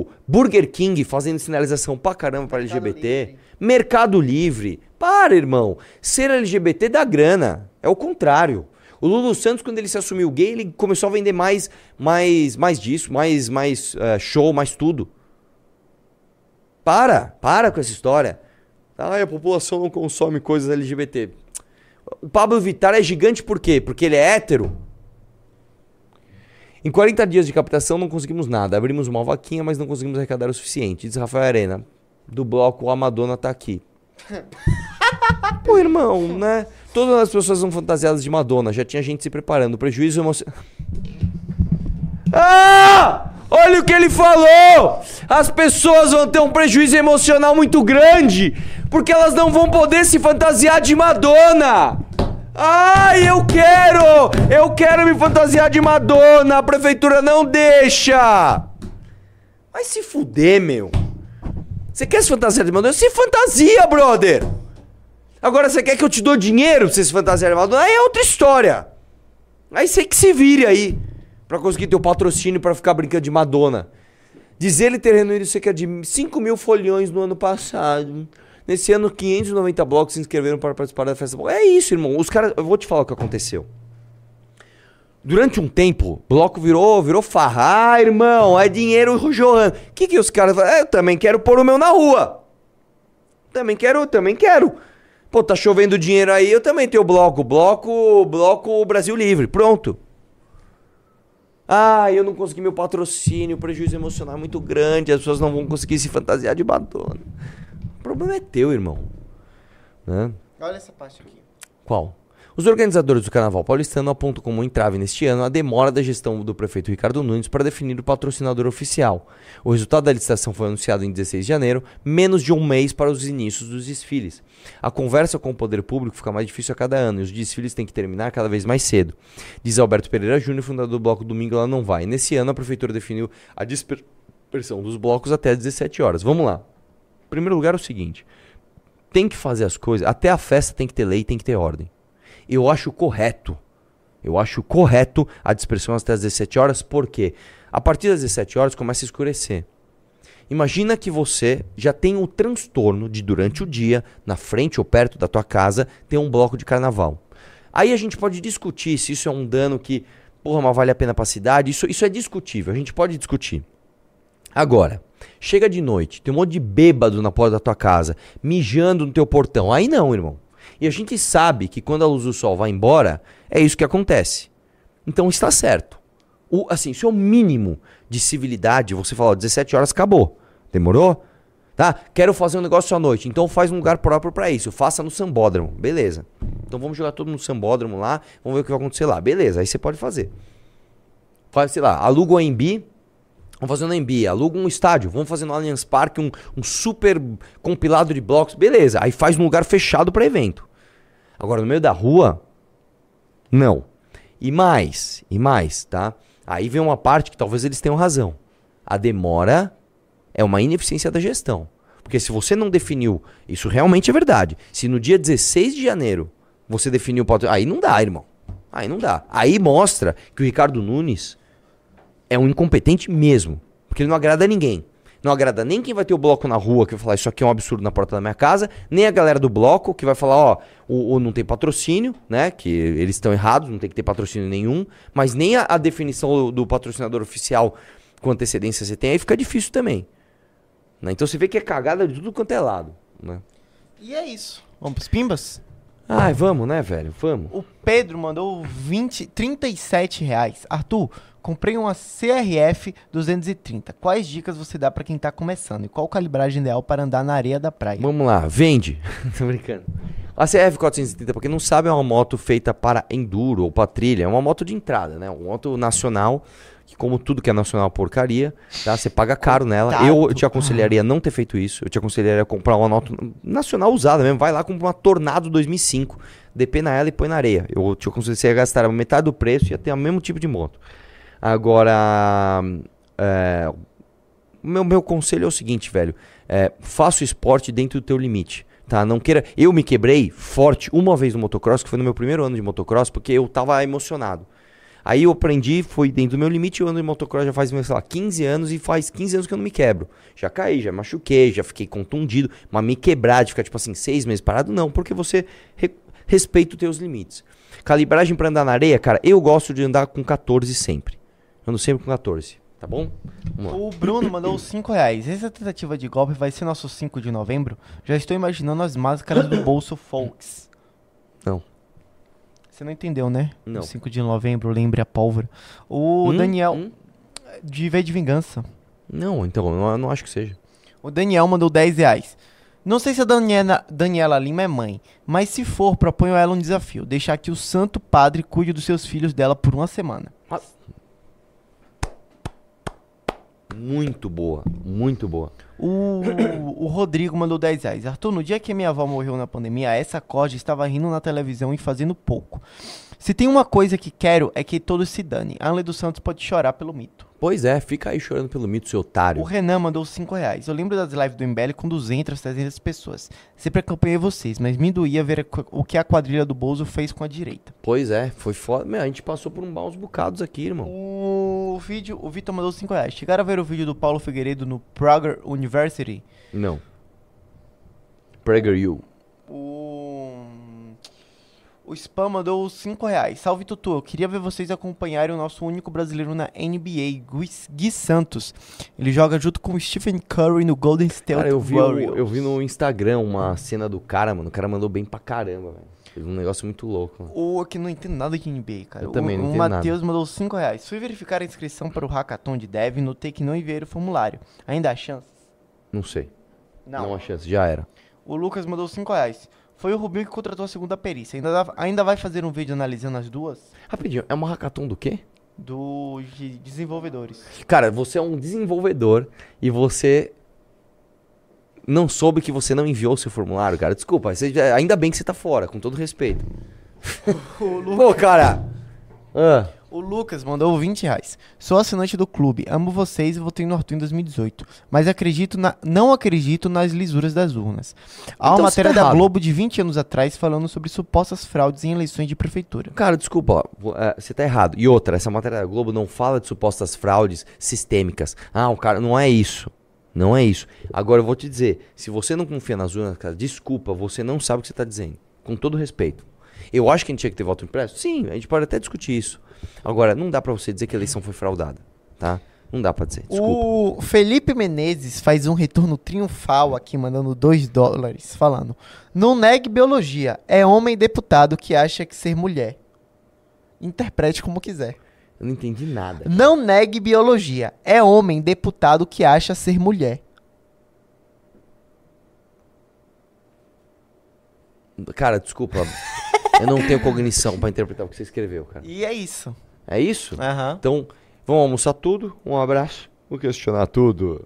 o Burger King fazendo sinalização pra caramba para LGBT. Mercado Livre. Para, irmão. Ser LGBT dá grana. É o contrário. O Lulu Santos, quando ele se assumiu gay, ele começou a vender mais, mais, mais disso, mais, mais eh, show, mais tudo. Para, para com essa história. Ai, a população não consome coisas LGBT. O Pablo Vittar é gigante por quê? Porque ele é hétero? Em 40 dias de captação não conseguimos nada. Abrimos uma vaquinha, mas não conseguimos arrecadar o suficiente. Diz Rafael Arena. Do bloco A Madonna tá aqui. Pô, irmão, né? Todas as pessoas são fantasiadas de Madonna. Já tinha gente se preparando. Prejuízo emocional. Ah! Olha o que ele falou! As pessoas vão ter um prejuízo emocional muito grande porque elas não vão poder se fantasiar de Madonna! Ai, eu quero! Eu quero me fantasiar de Madonna! A prefeitura não deixa! Vai se fuder, meu! Você quer se fantasiar de Madonna? Se fantasia, brother! Agora você quer que eu te dou dinheiro pra você se fantasiar de Madonna? Aí é outra história! Aí você que se vire aí pra conseguir ter o patrocínio pra ficar brincando de Madonna. Diz ele ter reunido cerca de 5 mil folhões no ano passado. Nesse ano, 590 blocos se inscreveram para participar da festa. É isso, irmão. Os caras. Eu vou te falar o que aconteceu. Durante um tempo, bloco virou, virou farra. Ah, irmão, é dinheiro jorrando. O que, que os caras falam? É, eu também quero pôr o meu na rua. Também quero, também quero. Pô, tá chovendo dinheiro aí, eu também tenho bloco. Bloco, bloco Brasil Livre. Pronto. Ah, eu não consegui meu patrocínio, o prejuízo emocional é muito grande, as pessoas não vão conseguir se fantasiar de Madonna. O problema é teu, irmão. Né? Olha essa parte aqui. Qual? Os organizadores do Carnaval Paulistano apontam como entrave neste ano a demora da gestão do prefeito Ricardo Nunes para definir o patrocinador oficial. O resultado da licitação foi anunciado em 16 de janeiro, menos de um mês para os inícios dos desfiles. A conversa com o poder público fica mais difícil a cada ano e os desfiles têm que terminar cada vez mais cedo. Diz Alberto Pereira Júnior, fundador do bloco Domingo Ela Não Vai. Nesse ano, a prefeitura definiu a dispersão dos blocos até às 17 horas. Vamos lá. Em primeiro lugar, é o seguinte: tem que fazer as coisas, até a festa tem que ter lei, tem que ter ordem. Eu acho correto. Eu acho correto a dispersão até as 17 horas, porque a partir das 17 horas começa a escurecer. Imagina que você já tem o transtorno de durante o dia, na frente ou perto da tua casa, ter um bloco de carnaval. Aí a gente pode discutir se isso é um dano que, porra, mas vale a pena pra cidade. Isso, isso é discutível, a gente pode discutir. Agora, chega de noite, tem um monte de bêbado na porta da tua casa, mijando no teu portão. Aí não, irmão. E a gente sabe que quando a luz do sol vai embora, é isso que acontece. Então está certo. O, assim, isso é o mínimo de civilidade. Você fala, ó, 17 horas acabou. Demorou? Tá? Quero fazer um negócio à noite. Então faz um lugar próprio para isso. Faça no sambódromo. Beleza. Então vamos jogar todo no sambódromo lá. Vamos ver o que vai acontecer lá. Beleza. Aí você pode fazer. Faz, sei lá, aluga o AMB. Vamos fazer no MB, aluga um estádio, vamos fazer no Allianz Parque um, um super compilado de blocos, beleza. Aí faz num lugar fechado para evento. Agora, no meio da rua, não. E mais, e mais, tá? Aí vem uma parte que talvez eles tenham razão. A demora é uma ineficiência da gestão. Porque se você não definiu, isso realmente é verdade. Se no dia 16 de janeiro você definiu o patrocínio, aí não dá, irmão. Aí não dá. Aí mostra que o Ricardo Nunes é um incompetente mesmo. Porque ele não agrada a ninguém. Não agrada nem quem vai ter o bloco na rua, que vai falar isso aqui é um absurdo na porta da minha casa, nem a galera do bloco, que vai falar, ó, o, o não tem patrocínio, né? Que eles estão errados, não tem que ter patrocínio nenhum, mas nem a, a definição do, do patrocinador oficial com antecedência você tem, aí fica difícil também. Né? Então você vê que é cagada de tudo quanto é lado. Né? E é isso. Vamos pros pimbas? Ai, vamos, né, velho? Vamos. O Pedro mandou 20, 37 reais. Arthur, comprei uma CRF 230. Quais dicas você dá pra quem tá começando? E qual calibragem ideal para andar na areia da praia? Vamos lá, vende. Tô brincando. A CRF 430, pra quem não sabe, é uma moto feita para enduro ou para trilha. É uma moto de entrada, né? Uma moto nacional, que como tudo que é nacional é porcaria, tá? Você paga caro nela. Eu, eu te aconselharia a não ter feito isso. Eu te aconselharia a comprar uma moto nacional usada mesmo. Vai lá com uma Tornado 2005. Depena ela e põe na areia. Eu te aconselharia a gastar metade do preço e ia ter o mesmo tipo de moto. Agora, é, meu, meu conselho é o seguinte, velho. É, faça o esporte dentro do teu limite. Tá, não queira. Eu me quebrei forte uma vez no motocross, que foi no meu primeiro ano de motocross, porque eu tava emocionado. Aí eu aprendi, foi dentro do meu limite, eu ando de motocross já faz, sei lá, 15 anos e faz 15 anos que eu não me quebro. Já caí, já machuquei, já fiquei contundido, mas me quebrar de ficar, tipo assim, seis meses parado, não, porque você re- respeita os teus limites. Calibragem pra andar na areia, cara, eu gosto de andar com 14 sempre. Eu ando sempre com 14, tá bom? O Bruno mandou 5 reais. Essa tentativa de golpe vai ser nosso 5 de novembro? Já estou imaginando as máscaras do bolso Folks. Não. Você não entendeu, né? Não. O 5 de novembro, lembre a pólvora. O Hum? Daniel, Hum? de V de Vingança. Não, então, eu não, acho que seja. O Daniel mandou 10 reais. Não sei se a Daniela, Daniela Lima é mãe, mas se for, proponho a ela um desafio: deixar que o Santo Padre cuide dos seus filhos dela por uma semana. Muito boa, muito boa. O, o Rodrigo mandou 10 reais. Arthur, no dia que minha avó morreu na pandemia, essa corda estava rindo na televisão e fazendo pouco. Se tem uma coisa que quero é que todos se dane. A Anle dos Santos pode chorar pelo mito. Pois é, fica aí chorando pelo mito, seu otário. O Renan mandou 5 reais. Eu lembro das lives do MBL com 200, 300 pessoas. Sempre acompanhei vocês, mas me doía ver o que a quadrilha do Bozo fez com a direita. Pois é, foi foda. Meu, a gente passou por um maus bocados aqui, irmão. O vídeo, o Vitor mandou 5 reais. Chegaram a ver o vídeo do Paulo Figueiredo no Prager University? Não. Prager you. O. O Spam mandou 5 reais. Salve Tutu, eu queria ver vocês acompanharem o nosso único brasileiro na NBA, Gui, Gui Santos. Ele joga junto com o Stephen Curry no Golden State Cara, eu vi, Warriors. o- eu vi no Instagram uma cena do cara, mano. O cara mandou bem pra caramba, velho. Fez um negócio muito louco. O que não entendo nada de NBA, cara. Eu também o, não o entendo nada. Matheus mandou 5 reais. Fui verificar a inscrição para o Hackathon de Dev e notei que não enviei o formulário. Ainda há chance? Não sei. Não. Não há chance, já era. O Lucas mandou 5 reais. Foi o Rubinho que contratou a segunda perícia. Ainda, dá- ainda vai fazer um vídeo analisando as duas? Rapidinho, é uma hackathon do quê? Do de desenvolvedores. Cara, você é um desenvolvedor e você não soube que você não enviou o seu formulário, cara. Desculpa, você ainda bem que você tá fora, com todo respeito. Pô, cara. Ah, O Lucas mandou 20 reais. Sou assinante do clube, amo vocês e votei no Arthur em 2018. Mas acredito na, não acredito nas lisuras das urnas. Há uma Então você matéria tá da. Globo de 20 anos atrás falando sobre supostas fraudes em eleições de prefeitura. cara, desculpa, é, você tá errado. E outra, essa matéria da Globo não fala de supostas fraudes sistêmicas. Ah, o cara, não é isso. Não é isso. Agora eu vou te dizer, se você não confia nas urnas, cara, desculpa, você não sabe o que você tá dizendo. Com todo respeito. Eu acho que a gente tinha que ter voto impresso? Sim, a gente pode até discutir isso. Agora, não dá pra você dizer que a eleição foi fraudada, tá? Não dá pra dizer. Desculpa. O Felipe Menezes faz um retorno triunfal aqui, mandando 2 dólares, falando: Não negue biologia, é homem deputado que acha que ser mulher. Interprete como quiser. Eu não entendi nada. Não negue biologia, é homem deputado que acha ser mulher. Cara, desculpa. eu não tenho cognição pra interpretar o que você escreveu, cara. E é isso. É isso? Aham. Então, vamos almoçar tudo. Um abraço. Vou questionar tudo.